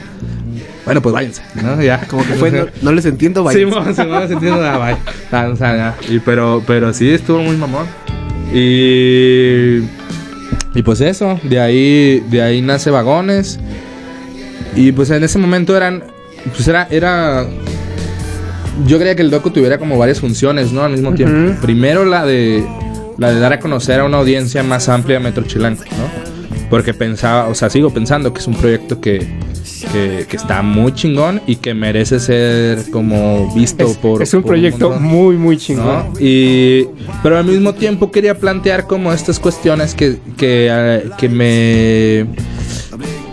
S3: Bueno, pues váyanse, ¿no? Ya.
S4: Como que fue, no, no les entiendo, vaya.
S3: Sí, mo, sí, mo, sí, entiendo, bye. Ah, o sea, ya. Y, pero, pero sí, estuvo muy mamón. Y, y pues eso, de ahí, de ahí nace Vagones. Y pues en ese momento eran, pues era, era, yo creía que el docu tuviera como varias funciones, ¿no? Al mismo tiempo. Primero la de, la de dar a conocer a una audiencia más amplia de Metro Chilango, ¿no? Porque pensaba, o sea, sigo pensando que es un proyecto que, que, que está muy chingón y que merece ser como visto
S2: Es,
S3: por...
S2: es un
S3: por
S2: proyecto
S3: montón.
S2: muy, muy chingón.
S3: ¿no? Y, pero al mismo tiempo quería plantear como estas cuestiones que, que, eh, que me...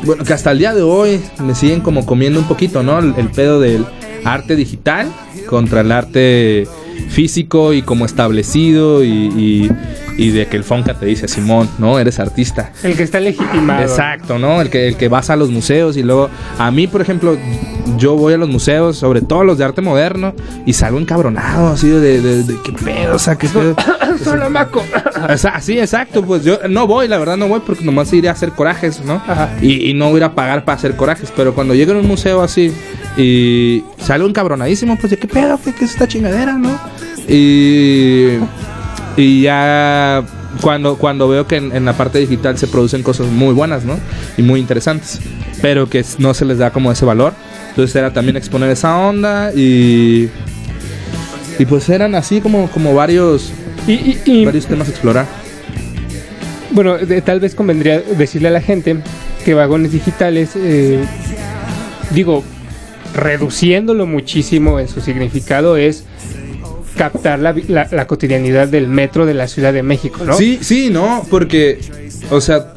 S3: Bueno, que hasta el día de hoy me siguen como comiendo un poquito, ¿no? El, el pedo del arte digital contra el arte físico y como establecido y, y- y de que el Fonca te dice, Simón, ¿no? Eres artista.
S2: El que está legitimado.
S3: Exacto, ¿no? El que, el que vas a los museos y luego, a mí, por ejemplo, yo voy a los museos, sobre todo los de arte moderno, y salgo encabronado, así de, de, de qué pedo, o sea, qué pedo. *laughs*
S2: Solo maco.
S3: Sí, exacto, pues yo no voy, la verdad no voy porque nomás iré a hacer corajes, ¿no?
S2: Ajá.
S3: Y, y no voy a pagar para hacer corajes, pero cuando llego a un museo así y salgo encabronadísimo, pues de qué pedo, ¿qué, qué es esta chingadera, no? Y, y ya cuando, cuando veo que en, en la parte digital se producen cosas muy buenas, ¿no? Y muy interesantes, pero que no se les da como ese valor. Entonces era también exponer esa onda y... Y pues eran así como, como varios,
S2: Y, y- y,
S3: varios temas a explorar.
S2: bueno, de- tal vez convendría decirle a la gente que vagones digitales, eh, digo, reduciéndolo muchísimo en su significado, es captar la, la- la cotidianidad del metro de la Ciudad de México, ¿no?
S3: Sí, sí, no, porque, o sea,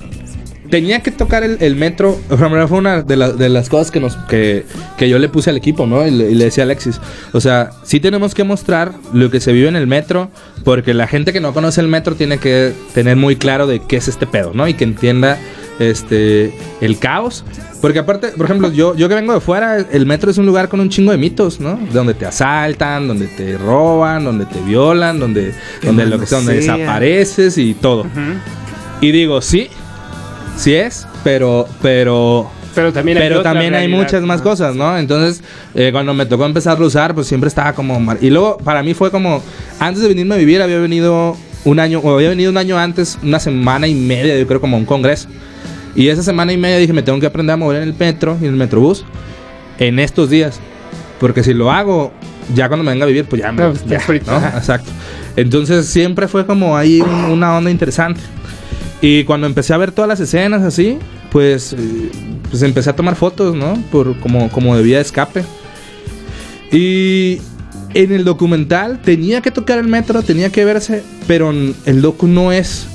S3: tenía que tocar el, el metro. Fue una de, la- de las cosas que, nos, que, que yo le puse al equipo, ¿no? Y le, y le decía a Alexis. O sea, sí tenemos que mostrar lo que se vive en el metro, porque la gente que no conoce el metro tiene que tener muy claro de qué es este pedo, ¿no? Y que entienda este el caos. Porque aparte, por ejemplo, yo, yo que vengo de fuera, el metro es un lugar con un chingo de mitos, ¿no? Donde te asaltan, donde te roban, donde te violan, donde, donde lo que sea, donde desapareces y todo. Y digo, sí, sí es, pero, pero,
S2: Pero también hay,
S3: pero también hay muchas más
S2: ¿no?
S3: cosas, ¿no? Entonces, eh, cuando me tocó empezarlo a usar, pues siempre estaba como mal. Y luego, para mí fue como, antes de venirme a vivir, había venido un año, o había venido un año antes, una semana y media, yo creo, como a un congreso. Y esa semana y media dije, me tengo que aprender a mover en el metro y en el metrobús en estos días. Porque si lo hago, ya cuando me venga a vivir, pues ya me.
S2: No, ya
S3: ¿no? Exacto. Entonces siempre fue como ahí un- una onda interesante. Y cuando empecé a ver todas las escenas así, pues, eh, pues empecé a tomar fotos, ¿no? Por, como, como de vía de escape. Y en el documental tenía que tocar el metro, tenía que verse, pero el docu no es,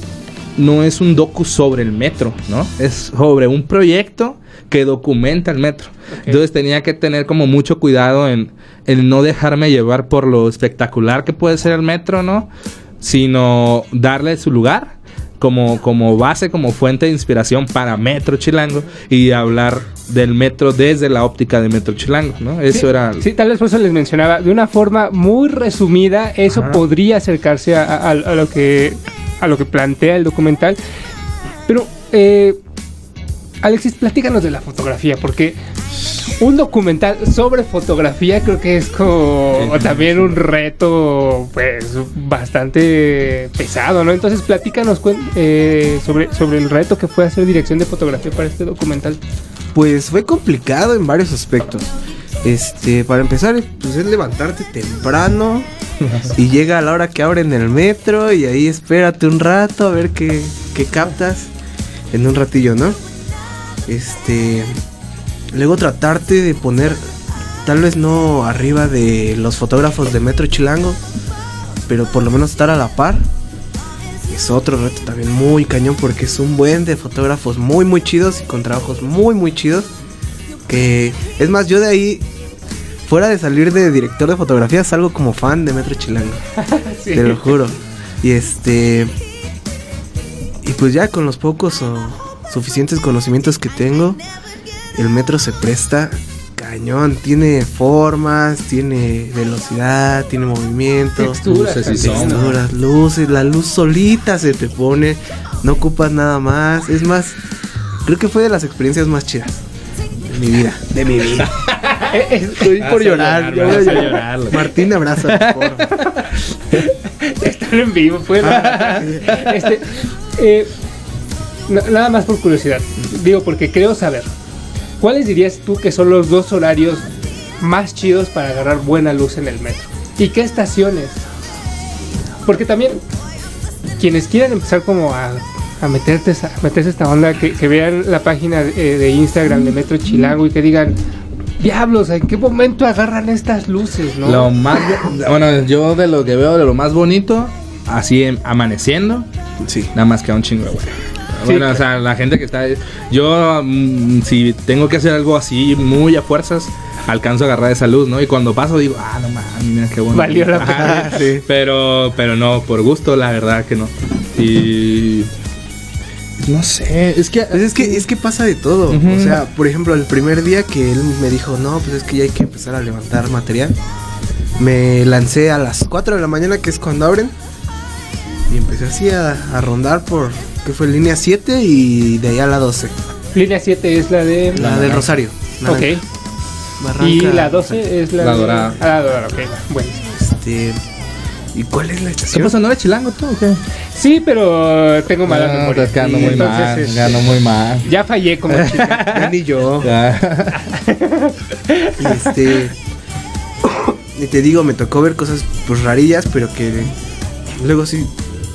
S3: no es un docu sobre el metro, ¿no? Es sobre un proyecto que documenta el metro. Entonces tenía que tener como mucho cuidado en, en no dejarme llevar por lo espectacular que puede ser el metro, ¿no? Sino darle su lugar como, como base, como fuente de inspiración para Metro Chilango y hablar del metro desde la óptica de Metro Chilango, ¿no? Eso
S2: Sí,
S3: era...
S2: Sí, tal vez por eso les mencionaba. De una forma muy resumida, eso
S3: Ajá.
S2: podría acercarse a, a- a lo que a lo que plantea el documental. Pero, eh, Alexis, platícanos de la fotografía, porque un documental sobre fotografía creo que es como también un reto, pues, bastante pesado, ¿no? Entonces, platícanos eh, sobre, sobre el reto que fue hacer dirección de fotografía para este documental.
S4: Pues fue complicado en varios aspectos. Este, para empezar, pues es levantarte temprano y llega a la hora que abren el metro y ahí espérate un rato a ver qué, qué captas en un ratillo, ¿no? Este, luego tratarte de poner, tal vez no arriba de los fotógrafos de Metro Chilango, pero por lo menos estar a la par. Es otro reto también muy cañón porque es un buen de fotógrafos muy muy chidos y con trabajos muy muy chidos. Que es más, yo de ahí, fuera de salir de director de fotografía, salgo como fan de Metro Chilango. *laughs*
S2: Sí.
S4: Te lo juro. Y este. Y pues ya con los pocos o suficientes conocimientos que tengo, el metro se presta cañón. Tiene formas, tiene velocidad, tiene movimiento.
S2: Texturas,
S3: Luces y.
S4: Texturas, luces, la luz solita se te pone, no ocupas nada más. Es más, creo que fue de las experiencias más chidas mi vida. De mi vida. *laughs* Estoy por llorar,
S3: llorar, me
S4: voy a llorar. Martín, por favor. *laughs*
S2: Están en vivo, pues. *laughs* este, eh, na- nada más por curiosidad. Digo, porque creo saber. ¿Cuáles dirías tú que son los dos horarios más chidos para agarrar buena luz en el metro? ¿Y qué estaciones? Porque también quienes quieran empezar como a, a meterte esa- meterse esta onda, que, que vean la página de, de Instagram de Metro Chilango y que digan, diablos, ¿en qué momento agarran estas luces? ¿no?
S3: Lo más, bueno, yo de lo que veo de lo más bonito, así em- amaneciendo,
S4: Sí.
S3: nada más que un chingo de bueno.
S2: Sí,
S3: Bueno, o sea, la gente que está. Yo, mm, si tengo que hacer algo así muy a fuerzas, alcanzo a agarrar esa luz, ¿no? Y cuando paso digo, ah, no mames, mira qué bueno.
S2: Valió la
S3: Ajá, *laughs*
S4: pena. Sí.
S3: Pero, pero no, por gusto, la verdad que no. Y. No sé, es que.
S4: Pues es que, es que pasa de todo. O sea, por ejemplo, el primer día que él me dijo, no, pues es que ya hay que empezar a levantar material. Me lancé a las 4 de la mañana, que es cuando abren. Y empecé así a, a rondar por, que fue línea 7 y de ahí a la 12.
S2: Línea 7 es la de...
S4: La del Rosario.
S2: Ok.
S4: Naranja. Barranca,
S2: Y la 12 es la,
S3: La
S2: de-
S3: dorada.
S2: Ah, la dorada, ok. Bueno.
S4: Este. ¿Y cuál es la
S3: ¿Qué
S4: estación?
S3: pasa? ¿No eres chilango tú o qué?
S2: Sí, pero tengo mala
S3: No,
S2: memoria.
S3: estás quedando
S2: Y
S3: muy
S2: entonces,
S3: mal,
S2: este,
S3: quedando muy mal.
S2: Ya fallé como *laughs* chica.
S4: Ni yo. Este. Y te digo, me tocó ver cosas pues rarillas, pero que luego sí.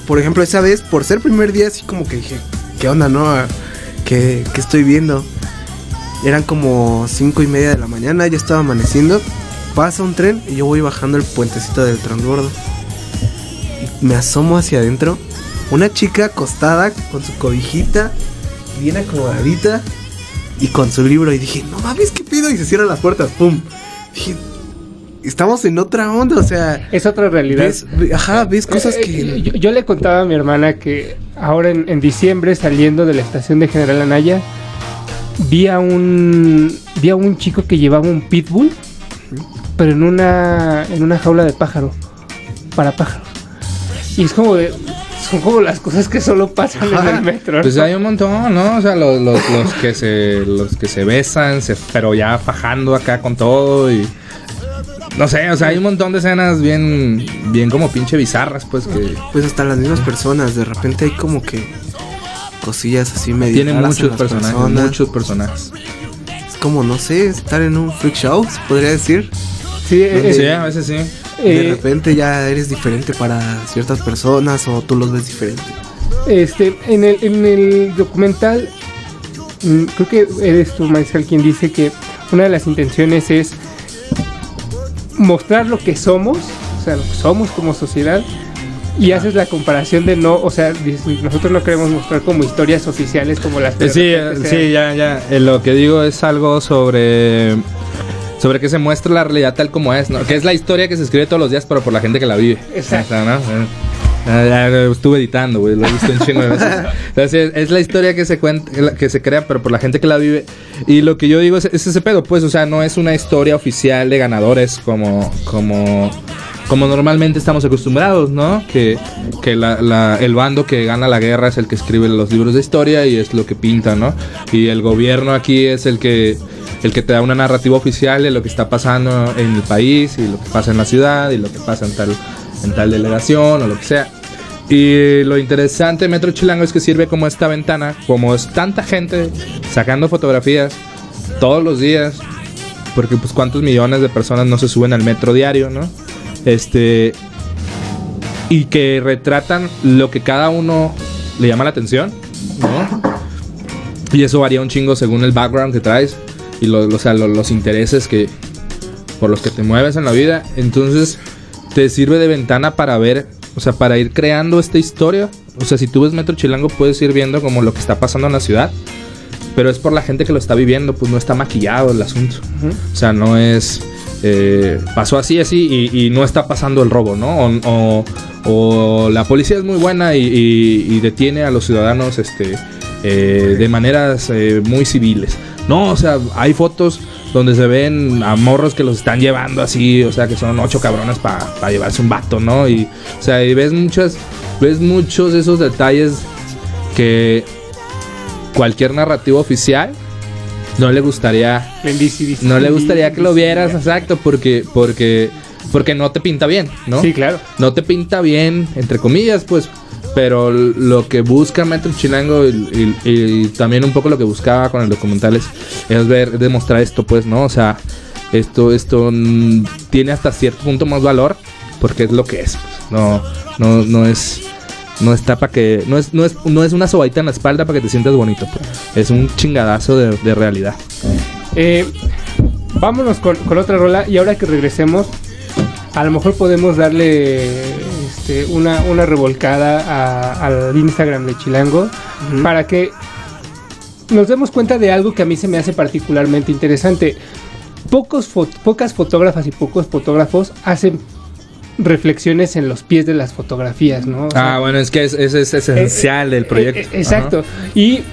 S4: Por ejemplo, esa vez, por ser primer día, así como que dije, ¿qué onda, no? ¿Qué, qué estoy viendo? Eran como cinco y media de la mañana, ya estaba amaneciendo. Pasa un tren y yo voy bajando el puentecito del transbordo. Me asomo hacia adentro. Una chica acostada con su cobijita, bien acomodadita y con su libro. Y dije, no mames, ¿qué pido? Y se cierran las puertas, ¡pum! Dije, estamos en otra onda, o sea.
S2: Es otra realidad.
S4: Ves, ajá, ves cosas
S2: Eh,
S4: que.
S2: eh, yo, yo le contaba a mi hermana que ahora en, en diciembre, saliendo de la estación de General Anaya, vi a un, vi a un chico que llevaba un pitbull, pero en una, en una jaula de pájaro, para pájaros. Y es como de, son como las cosas que solo pasan en el metro.
S3: Pues
S2: ¿no?
S3: hay un montón, ¿no? O sea, los, los, los que se los que se besan, se, pero ya fajando acá con todo y no sé, o sea, hay un montón de escenas bien bien como pinche bizarras, pues que
S4: Pues hasta las mismas personas, de repente hay como que cosillas así medio.
S3: tienen muchos
S4: las
S3: personajes,
S4: personas.
S3: muchos personajes.
S4: Es como, no sé, estar en un freak show, se podría decir.
S2: Sí, eh,
S3: Sí, a veces sí.
S4: De
S2: eh,
S4: repente ya eres diferente para ciertas personas o tú los ves diferente.
S2: Este, en el, en el documental, mm, creo que eres tú, Mariscal, quien dice que una de las intenciones es mostrar lo que somos, o sea, lo que somos como sociedad, y haces la comparación de no, o sea, nosotros no queremos mostrar como historias oficiales como las que
S3: Eh,
S2: de
S3: Sí, sí, ya, ya. Eh, Lo que digo es algo sobre. Sobre que se muestra la realidad tal como es, ¿no? Que es la historia que se escribe todos los días, pero por la gente que la vive.
S2: Exacto.
S3: ¿no? Lo estuve editando, güey. Lo he visto un chingo de veces. *laughs* Entonces, es la historia que se cuenta, que se crea, pero por la gente que la vive. Y lo que yo digo es, es ese pedo, pues, o sea, no es una historia oficial de ganadores como. como como normalmente estamos acostumbrados, ¿no? Que, que la- la- el bando que gana la guerra es el que escribe los libros de historia y es lo que pinta, ¿no? Y el gobierno aquí es el que, el que te da una narrativa oficial de lo que está pasando en el país y lo que pasa en la ciudad y lo que pasa en tal, en tal delegación o lo que sea. Y lo interesante de Metro Chilango es que sirve como esta ventana, como es tanta gente sacando fotografías todos los días, porque pues cuántos millones de personas no se suben al metro diario, ¿no? Este y que retratan lo que cada uno le llama la atención, ¿no? Y eso varía un chingo según el background que traes y lo- lo- o sea, lo- los intereses que por los que te mueves en la vida. Entonces te sirve de ventana para ver, o sea, para ir creando esta historia. O sea, si tú ves Metro Chilango puedes ir viendo como lo que está pasando en la ciudad. Pero es por la gente que lo está viviendo, pues no está maquillado el asunto. O sea, no es... eh, pasó así, así y, y no está pasando el robo, ¿no? O, o- o la policía es muy buena y, y- y detiene a los ciudadanos este, eh, de maneras eh, muy civiles. No, o sea, hay fotos donde se ven a morros que los están llevando así, o sea, que son ocho cabrones para llevarse un vato, ¿no? Y, o sea, y ves muchas, ves muchos de esos detalles que cualquier narrativo oficial no le gustaría no le gustaría que lo vieras, exacto, porque porque porque no te pinta bien, ¿no?
S2: Sí, claro.
S3: No te pinta bien, entre comillas, pues, pero lo que busca Metro Chilango y, y- también un poco lo que buscaba con el documental es, es ver, demostrar esto, pues, ¿no? O sea, esto, esto tiene hasta cierto punto más valor porque es lo que es, pues. No, no, no es, no está para que, no es, no es, no es una sobadita en la espalda para que te sientas bonito, pues. Es un chingadazo de, de realidad.
S2: Eh, vámonos con, con otra rola y ahora que regresemos, a lo mejor podemos darle este, una, una revolcada al Instagram de Chilango para que nos demos cuenta de algo que a mí se me hace particularmente interesante. pocos fo- pocas fotógrafas y pocos fotógrafos hacen reflexiones en los pies de las fotografías, ¿no? O sea,
S3: Ah, bueno, es que es, es- es esencial del proyecto.
S2: eh, eh, exacto. Y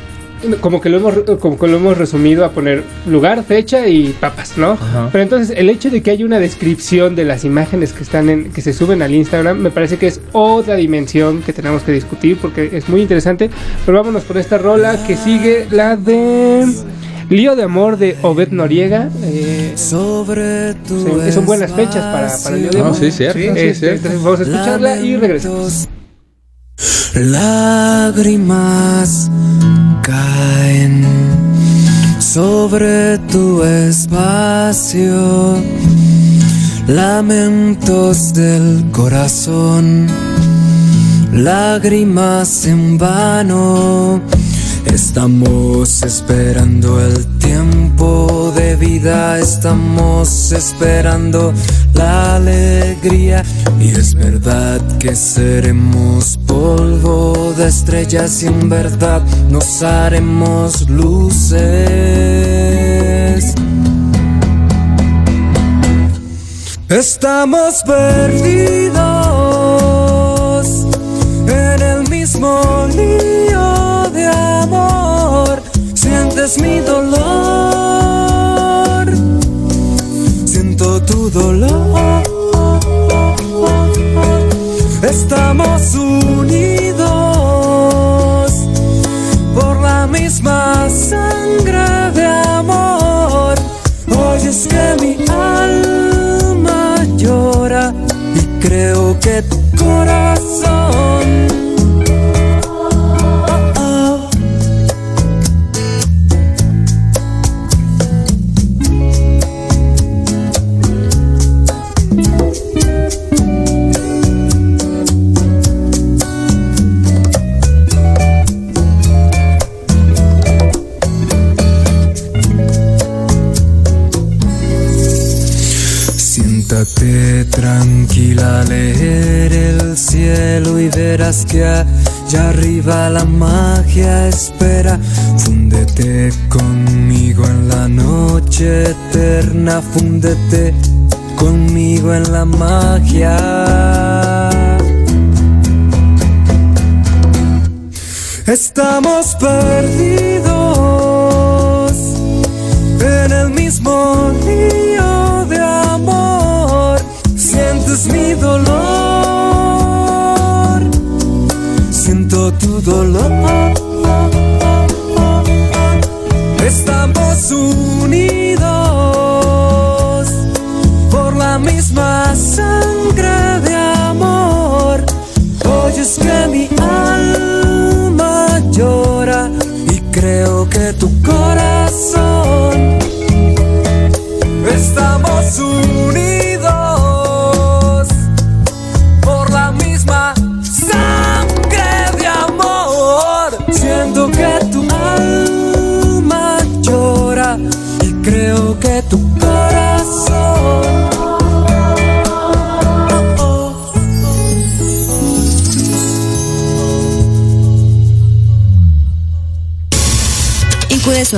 S2: como que lo hemos como que lo hemos resumido a poner lugar, fecha y papas, ¿no?
S3: Ajá.
S2: Pero entonces el hecho de que haya una descripción de las imágenes que están en que se suben al Instagram me parece que es otra dimensión que tenemos que discutir porque es muy interesante. Pero vámonos con esta rola que sigue la de Lío de amor de Obed Noriega. eh,
S6: Sobre tu
S2: Sí, son buenas fechas para- para el Día de
S3: No,
S2: Amor.
S3: sí, cierto. sí,
S2: este,
S3: cierto.
S2: entonces vamos a escucharla y regresamos.
S6: Lágrimas caen sobre tu espacio, lamentos del corazón, lágrimas en vano. Estamos esperando el tiempo de vida, estamos esperando la alegría y es verdad que seremos polvo de estrellas y en verdad nos haremos luces. Estamos perdidos en el mismo lío Sientes mi dolor, siento tu dolor. Estamos unidos por la misma sangre de amor. Hoy es que mi alma llora y creo que tu corazón. Allá arriba la magia espera. Fúndete conmigo en la noche eterna, fúndete conmigo en la magia. Estamos perdidos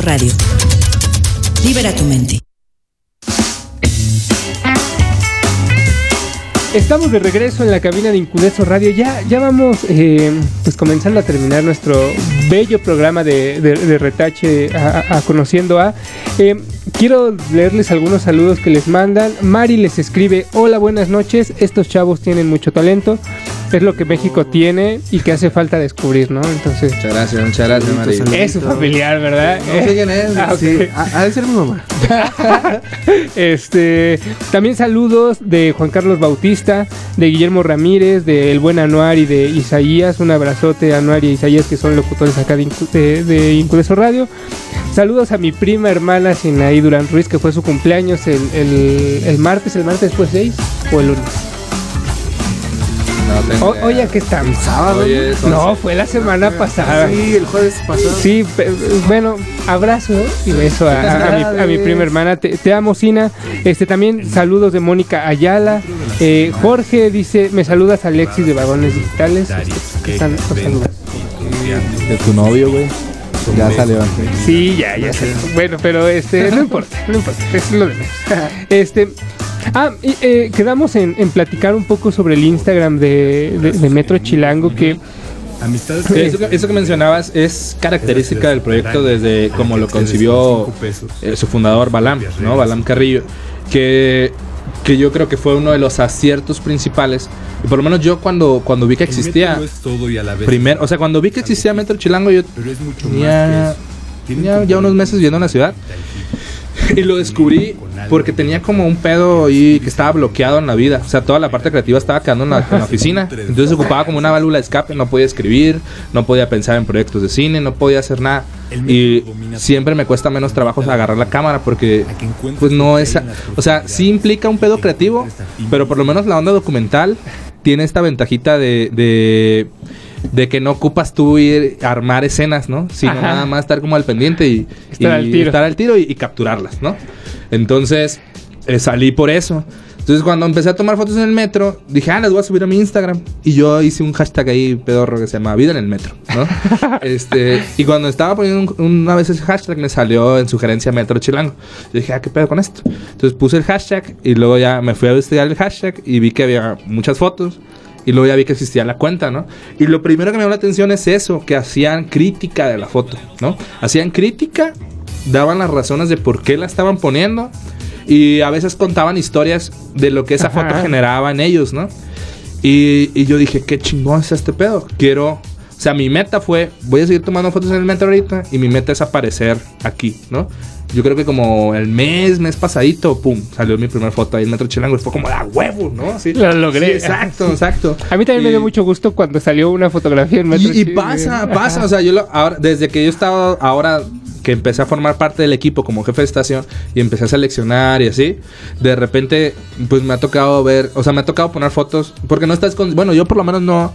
S1: Radio. Libera tu mente.
S2: Estamos de regreso en la cabina de Incudeso Radio. Ya, ya vamos eh, pues comenzando a terminar nuestro bello programa de, retache a Conociendo a. Eh, quiero leerles algunos saludos que les mandan. Mari les escribe, hola, buenas noches. Estos chavos tienen mucho talento. Es lo que México tiene y que hace falta descubrir, ¿no? Entonces,
S3: Muchas gracias, muchas gracias.
S4: Saluditos,
S2: es su familiar, ¿verdad?
S3: No sé quién es.
S2: Ah.
S4: Sí, ha, ha de ser mi mamá. *laughs*
S2: Este, también saludos de Juan Carlos Bautista, de Guillermo Ramírez, de El Buen Anuar y de Isaías. Un abrazote a Anuar y a Isaías, que son locutores acá de, Incu- de, de Incudeso Radio. Saludos a mi prima hermana Sinaí Durán Ruiz, que fue su cumpleaños el, el- el martes, el martes fue 6 o el lunes.
S3: No
S2: O- oye, ¿qué estamos?
S4: Sábado.
S3: Es
S2: No,
S3: 11.
S2: fue la semana pasada.
S4: Sí, el jueves pasado.
S2: Sí, bueno, abrazo y beso a, a- a mi, a mi prima hermana. Te, te amo, Sina. Este, también saludos de Mónica Ayala. Eh, Jorge dice, me saludas Alexis de Vagones Digitales. Este, están los saludos.
S3: De tu novio, güey. Ya salió.
S2: Sí, ya, ya sé. Bueno, pero este, no importa, no importa, es lo de menos. *laughs* Este, ah, y, eh, quedamos en, en platicar un poco sobre el Instagram de, de- de Metro Chilango, que
S7: Amistades
S3: Eso que, eso que mencionabas es característica del proyecto desde como lo concibió eh, su fundador Balam, ¿no? Balam Carrillo, que, que yo creo que fue uno de los aciertos principales. Y por lo menos yo cuando, cuando vi que existía, primero, o sea, cuando vi que existía Metro Chilango, yo tenía ya unos meses viviendo en la ciudad. *laughs* Y lo descubrí porque tenía como un pedo ahí que estaba bloqueado en la vida. O sea, toda la parte creativa estaba quedando en la, en la oficina. Entonces ocupaba como una válvula de escape. No podía escribir, no podía pensar en proyectos de cine, no podía hacer nada. Y siempre me cuesta menos trabajo agarrar la cámara porque, pues no es. O sea, sí implica un pedo creativo, pero por lo menos la onda documental tiene esta ventajita de. de de que no ocupas tú ir a armar escenas, ¿no? Sino
S2: Ajá.
S3: nada más estar como al pendiente y,
S2: Estar
S3: y
S2: al tiro.
S3: estar al tiro y, y capturarlas, ¿no? Entonces, eh, salí por eso. Entonces, cuando empecé a tomar fotos en el metro, dije, ah, las voy a subir a mi Instagram. Y yo hice un hashtag ahí, pedorro, que se llama Vida en el Metro, ¿no? *laughs* este, y cuando estaba poniendo un- una vez ese hashtag, me salió en sugerencia Metro Chilango. Yo dije, ah, ¿qué pedo con esto? Entonces puse el hashtag y luego ya me fui a investigar el hashtag y vi que había muchas fotos. Y luego ya vi que existía la cuenta, ¿no? Y lo primero que me llamó la atención es eso, que hacían crítica de la foto, ¿no? Hacían crítica, daban las razones de por qué la estaban poniendo y a veces contaban historias de lo que esa
S2: Ajá.
S3: foto generaba en ellos, ¿no? Y, y yo dije, qué chingón es este pedo. Quiero, o sea, mi meta fue, voy a seguir tomando fotos en el metro ahorita y mi meta es aparecer aquí, ¿no? Yo creo que como el mes, mes pasadito, pum, salió mi primera foto ahí en Metro Chilango fue como, ¡ah, huevo! ¿no? Así.
S2: Lo logré.
S3: Sí, exacto, exacto.
S2: a mí también me dio mucho gusto cuando salió una fotografía en Metro
S3: y, y pasa, pasa, o sea, yo lo- ahora, desde que yo estaba ahora que empecé a formar parte del equipo como jefe de estación y empecé a seleccionar y así, de repente pues me ha tocado ver, o sea, me ha tocado poner fotos porque no estás con, bueno, yo por lo menos no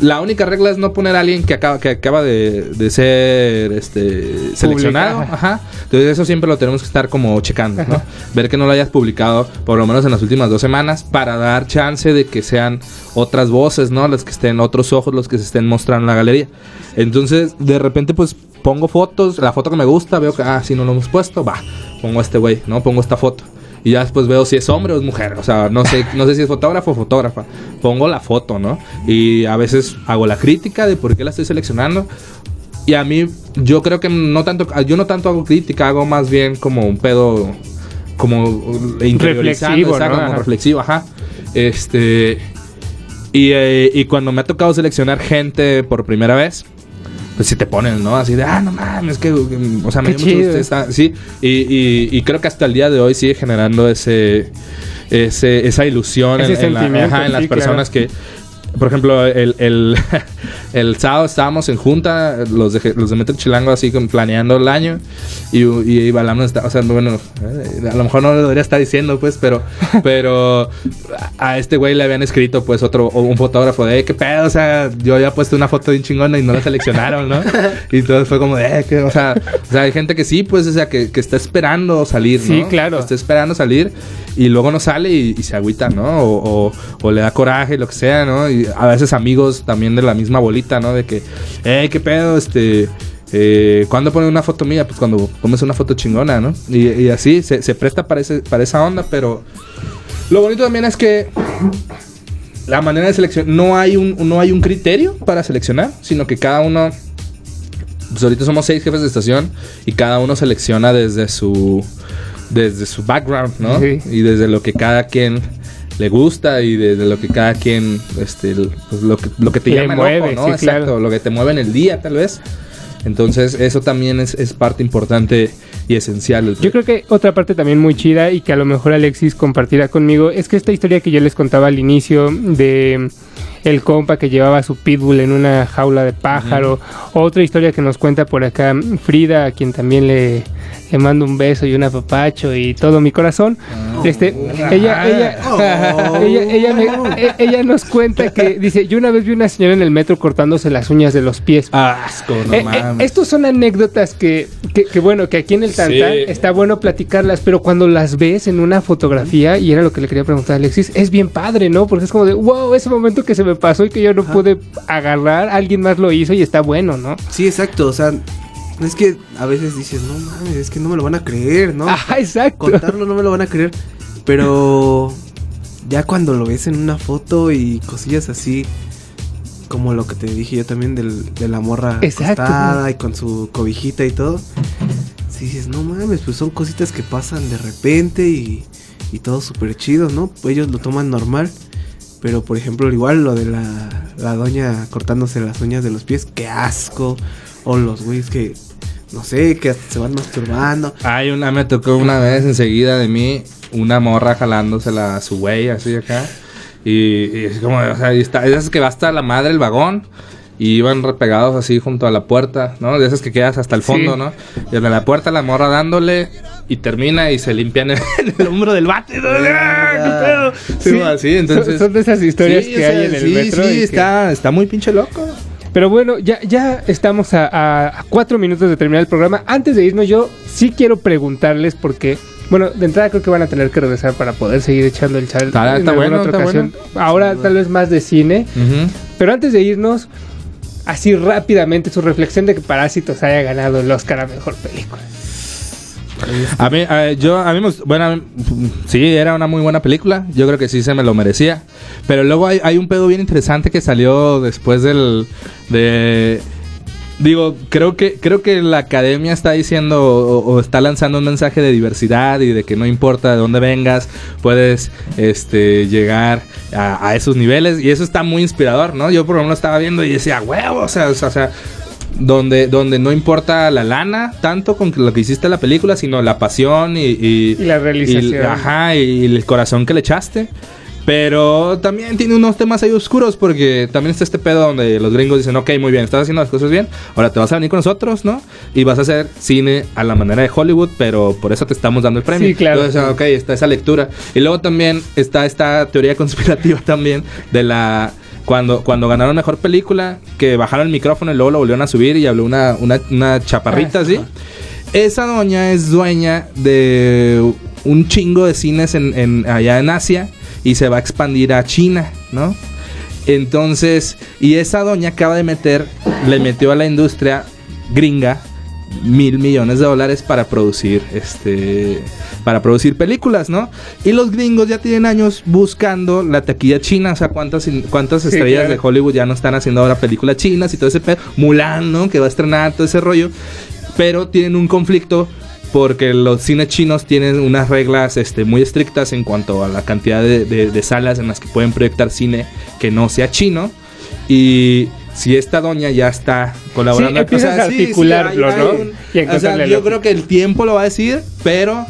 S3: la única regla es no poner a alguien que acaba, que acaba de, de ser este, seleccionado. Ajá. Entonces eso siempre lo tenemos que estar como checando, ¿no? *laughs* Ver que no lo hayas publicado por lo menos en las últimas dos semanas para dar chance de que sean otras voces, ¿no? Las que estén, otros ojos los que se estén mostrando en la galería. Entonces de repente pues pongo fotos, la foto que me gusta, veo que, ah, si no lo hemos puesto, va, pongo a este güey, ¿no? Pongo esta foto. Y ya después veo si es hombre o es mujer. O sea, no sé, no sé si es fotógrafo o fotógrafa. Pongo la foto, ¿no? Y a veces hago la crítica de por qué la estoy seleccionando. Y a mí, yo creo que no tanto, yo no tanto hago crítica, hago más bien como un pedo, como
S2: Reflexivo, ¿no?
S3: como
S2: Ajá.
S3: reflexivo, ajá. Este, y, eh, y cuando me ha tocado seleccionar gente por primera vez, pues si te ponen, ¿no? Así de, ah, no mames, que, o sea, me dio mucho gusto sí, y, y- y creo que hasta el día de hoy sigue generando ese, ese esa ilusión
S2: Ese
S3: en, en la- ajá, en las personas que, por ejemplo, el, el, *laughs* el sábado estábamos en junta, los de, los de Metro Chilango, así como planeando el año, y, y Balam nos está, o sea, bueno, eh, a lo mejor no lo debería estar diciendo, pues, pero, *laughs* pero a este güey le habían escrito, pues, otro, un fotógrafo de, "Eh, qué pedo, o sea, yo había puesto una foto bien chingona y no la seleccionaron, ¿no? *laughs* Y entonces fue como de, "Eh, que, o sea, o sea, hay gente que sí, pues, o sea, que, que está esperando salir, ¿no?
S2: Sí, claro.
S3: Que está esperando salir y luego no sale y, y se agüita, ¿no? O, o- o le da coraje, lo que sea, ¿no? Y a veces amigos también de la misma bolita, ¿no? De que, eh, qué pedo, este. Eh, ¿Cuándo ponen una foto mía? Pues cuando pones una foto chingona, ¿no? Y, y así se, se presta para, ese- para esa onda, pero lo bonito también es que la manera de seleccionar, no hay un, no hay un criterio para seleccionar, sino que cada uno, pues ahorita somos seis jefes de estación y cada uno selecciona desde su, desde su background, ¿no?
S2: Sí.
S3: Y desde lo que cada quien le gusta y desde lo que cada quien, este, pues, lo, que, lo que te llama el
S2: mueve,
S3: ojo, ¿no?
S2: sí,
S3: Exacto,
S2: claro.
S3: lo que te mueve en el día, tal vez. Entonces, eso también es, es parte importante y esencial.
S2: Yo creo que otra parte también muy chida y que a lo mejor Alexis compartirá conmigo es que esta historia que yo les contaba al inicio de el compa que llevaba su pitbull en una jaula de pájaro, otra historia que nos cuenta por acá Frida, a quien también le, le mando un beso y un apapacho y todo mi corazón. este, ella, ella, *laughs* ella, ella, me- e- ella nos cuenta que *laughs* dice, yo una vez vi una señora en el metro cortándose las uñas de los pies.
S3: Asco, no
S2: Eh, eh,
S3: mames.
S2: estos son anécdotas que, que, que bueno, que aquí en el Tantán
S3: Sí.
S2: está bueno platicarlas, pero cuando las ves en una fotografía, y era lo que le quería preguntar a Alexis, es bien padre, ¿no? Porque es como de, wow, ese momento que se me pasó y que yo no pude agarrar, alguien más lo hizo y está bueno, ¿no?
S4: Sí, exacto. O sea, Es que a veces dices, no mames, es que no me lo van a creer, ¿no?
S2: Ajá, *laughs* exacto.
S4: Contarlo no me lo van a creer. Pero ya cuando lo ves en una foto y cosillas así, como lo que te dije yo también del, de la morra
S2: Exacto.
S4: acostada y con su cobijita y todo. Si dices, no mames, pues son cositas que pasan de repente y, y todo súper chido, ¿no? Ellos lo toman normal. Pero por ejemplo, igual lo de la, la doña cortándose las uñas de los pies, qué asco. O los güeyes que, no sé, que hasta se van masturbando.
S3: Hay una, me tocó una vez enseguida de mí, una morra jalándosela a su güey, así acá. Y, y es como, o sea, y está, esas que va hasta la madre el vagón. Y iban repegados así junto a la puerta, ¿no? De esas que quedas hasta el fondo,
S2: Sí.
S3: ¿no? Y desde la puerta la morra dándole y termina y se limpian el, el hombro del bate. ¿No? ¡Ah, qué pedo! Sí,
S2: Sí.
S3: así, entonces...
S2: Son- de esas historias
S3: Sí,
S2: que hay
S3: sea,
S2: en el
S3: sí,
S2: metro.
S3: Sí,
S2: y que-
S3: está, está muy pinche loco.
S2: Pero bueno, ya, ya estamos a, a- a cuatro minutos de terminar el programa. Antes de irnos, yo sí quiero preguntarles porque, bueno, de entrada creo que van a tener que regresar para poder seguir echando el chal.
S3: Está-
S2: en
S3: está
S2: alguna
S3: bueno,
S2: otra
S3: está
S2: ocasión. Ahora tal vez más de cine. Pero antes de irnos, así rápidamente su reflexión de que Parásitos haya ganado el Oscar a Mejor Película.
S3: A mí, eh, yo, a mí, bueno, a sí, era una muy buena película. Yo creo que sí se me lo merecía. Pero luego hay, hay un pedo bien interesante que salió después del, de, digo, creo que, creo que la academia está diciendo o, está lanzando un mensaje de diversidad y de que no importa de dónde vengas, puedes, este, llegar a, a esos niveles y eso está muy inspirador, ¿no? Yo por ejemplo estaba viendo y decía, huevo, o sea, o sea, donde, donde no importa la lana tanto con lo que hiciste en la película, sino la pasión y, y,
S2: Y la realización.
S3: y- ajá, y el corazón que le echaste. Pero también tiene unos temas ahí oscuros porque también está este pedo donde los gringos dicen, ok, muy bien, estás haciendo las cosas bien, ahora te vas a venir con nosotros, ¿no? Y vas a hacer cine a la manera de Hollywood, pero por eso te estamos dando el premio.
S2: Sí, claro.
S3: Entonces, ok, está esa lectura. Y luego también está esta teoría *laughs* conspirativa también de la... Cuando, cuando ganaron mejor película, que bajaron el micrófono y luego lo volvieron a subir y habló una, una, una chaparrita
S2: Ah,
S3: así. Esa doña es dueña de un chingo de cines en, en- allá en Asia y se va a expandir a China, ¿no? Entonces, y esa doña acaba de meter, le metió a la industria gringa mil millones de dólares para producir este para producir películas, ¿no? Y los gringos ya tienen años buscando la taquilla china, o sea, cuántas cuántas
S2: Sí,
S3: estrellas
S2: claro.
S3: de Hollywood ya no están haciendo ahora películas chinas y todo ese pedo, Mulan, ¿no? Que va a estrenar todo ese rollo, pero tienen un conflicto porque los cines chinos tienen unas reglas este, muy estrictas en cuanto a la cantidad de, de- de salas en las que pueden proyectar cine que no sea chino. Y si esta doña ya está colaborando,
S2: Sí, empiezas a articularlo,
S3: hay
S2: ¿no?
S3: un-
S2: Y
S3: o sea, yo creo que el tiempo lo va a decir, pero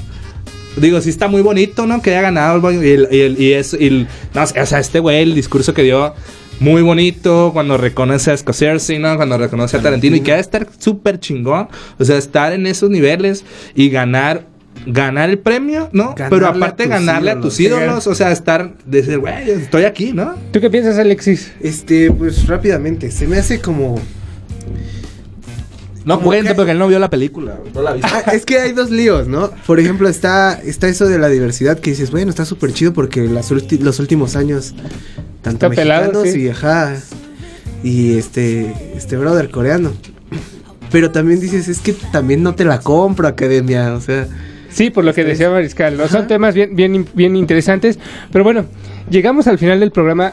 S3: digo, sí está muy bonito, ¿no? Que haya ganado y, el, y, el- y es, y el- no o sea, este güey, el discurso que dio, muy bonito cuando reconoce a Scorsese, ¿no? Cuando reconoce a Tarantino y que ha de estar súper chingón, o sea, estar en esos niveles y ganar ganar el premio, ¿no?
S4: Ganarle
S3: Pero aparte ganarle a tus ídolos, o sea, estar decir, güey, estoy aquí, ¿no?
S2: ¿Tú qué piensas, Alexis?
S4: Este, pues rápidamente, se me hace como...
S3: No
S4: Como
S3: cuenta
S4: que-
S3: porque él no vio la película, no la viste.
S4: Ah, es que hay dos líos, ¿no? Por ejemplo, está, está eso de la diversidad que dices, bueno, está súper chido porque las los últimos años, tanto
S2: Está pelado,
S4: mexicanos
S2: sí.
S4: y ajá, y este, este brother coreano. Pero también dices, es que también no te la compro, academia, o sea,
S2: Sí, por lo que decía Mariscal, ¿no? Son temas bien, bien, bien interesantes. Pero bueno, llegamos al final del programa.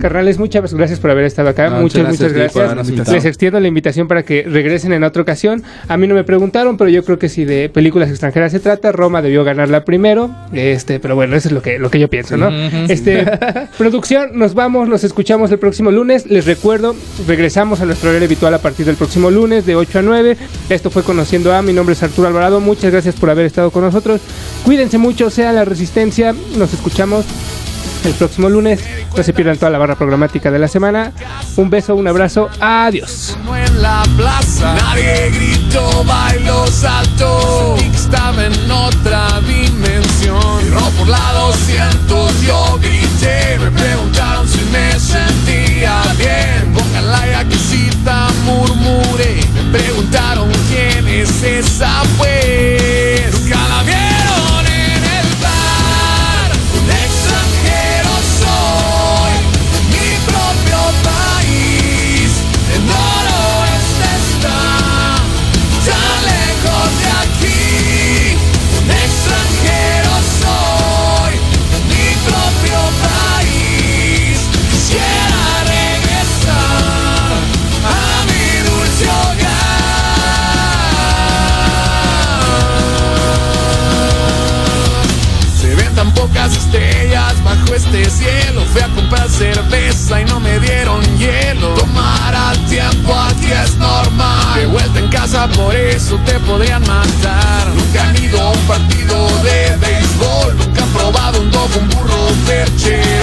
S2: Carnales, muchas gracias por haber estado acá.
S3: No,
S2: muchas,
S3: muchas gracias.
S2: Les extiendo la invitación para que regresen en otra ocasión. A mí no me preguntaron, pero yo creo que si de películas extranjeras se trata, Roma debió ganarla primero. Este, pero bueno, eso es lo que, lo que yo pienso, ¿no? Este, *laughs* producción, nos vamos, nos escuchamos el próximo lunes. Les recuerdo, regresamos a nuestro horario habitual a partir del próximo lunes de 8 a 9. Esto fue Conociendo a, mi nombre es Arturo Alvarado. Muchas gracias por haber estado con nosotros. Cuídense mucho, sea la resistencia. Nos escuchamos el próximo lunes. No se pierdan toda la barra programática de la semana. Un beso, un abrazo. Adiós.
S6: En la plaza Nadie gritó, bailó, saltó estaba en otra dimensión no por la 200 yo grité Me preguntaron si me sentía bien Pónganla ya que cita murmuré Me preguntaron quién es esa pues
S1: este cielo. Fui a comprar cerveza y no me dieron hielo. Tomar al tiempo aquí es normal. De vuelta en casa, por eso te podrían matar. Nunca han ido a un partido de béisbol. Nunca han probado un dog, un burro percherón.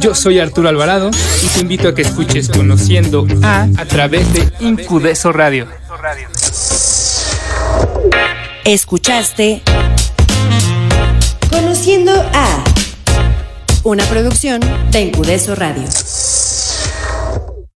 S2: Yo soy Arturo Alvarado y te invito a que escuches Conociendo a a través de Incudeso Radio.
S8: Escuchaste Conociendo a una producción de Incudeso Radio.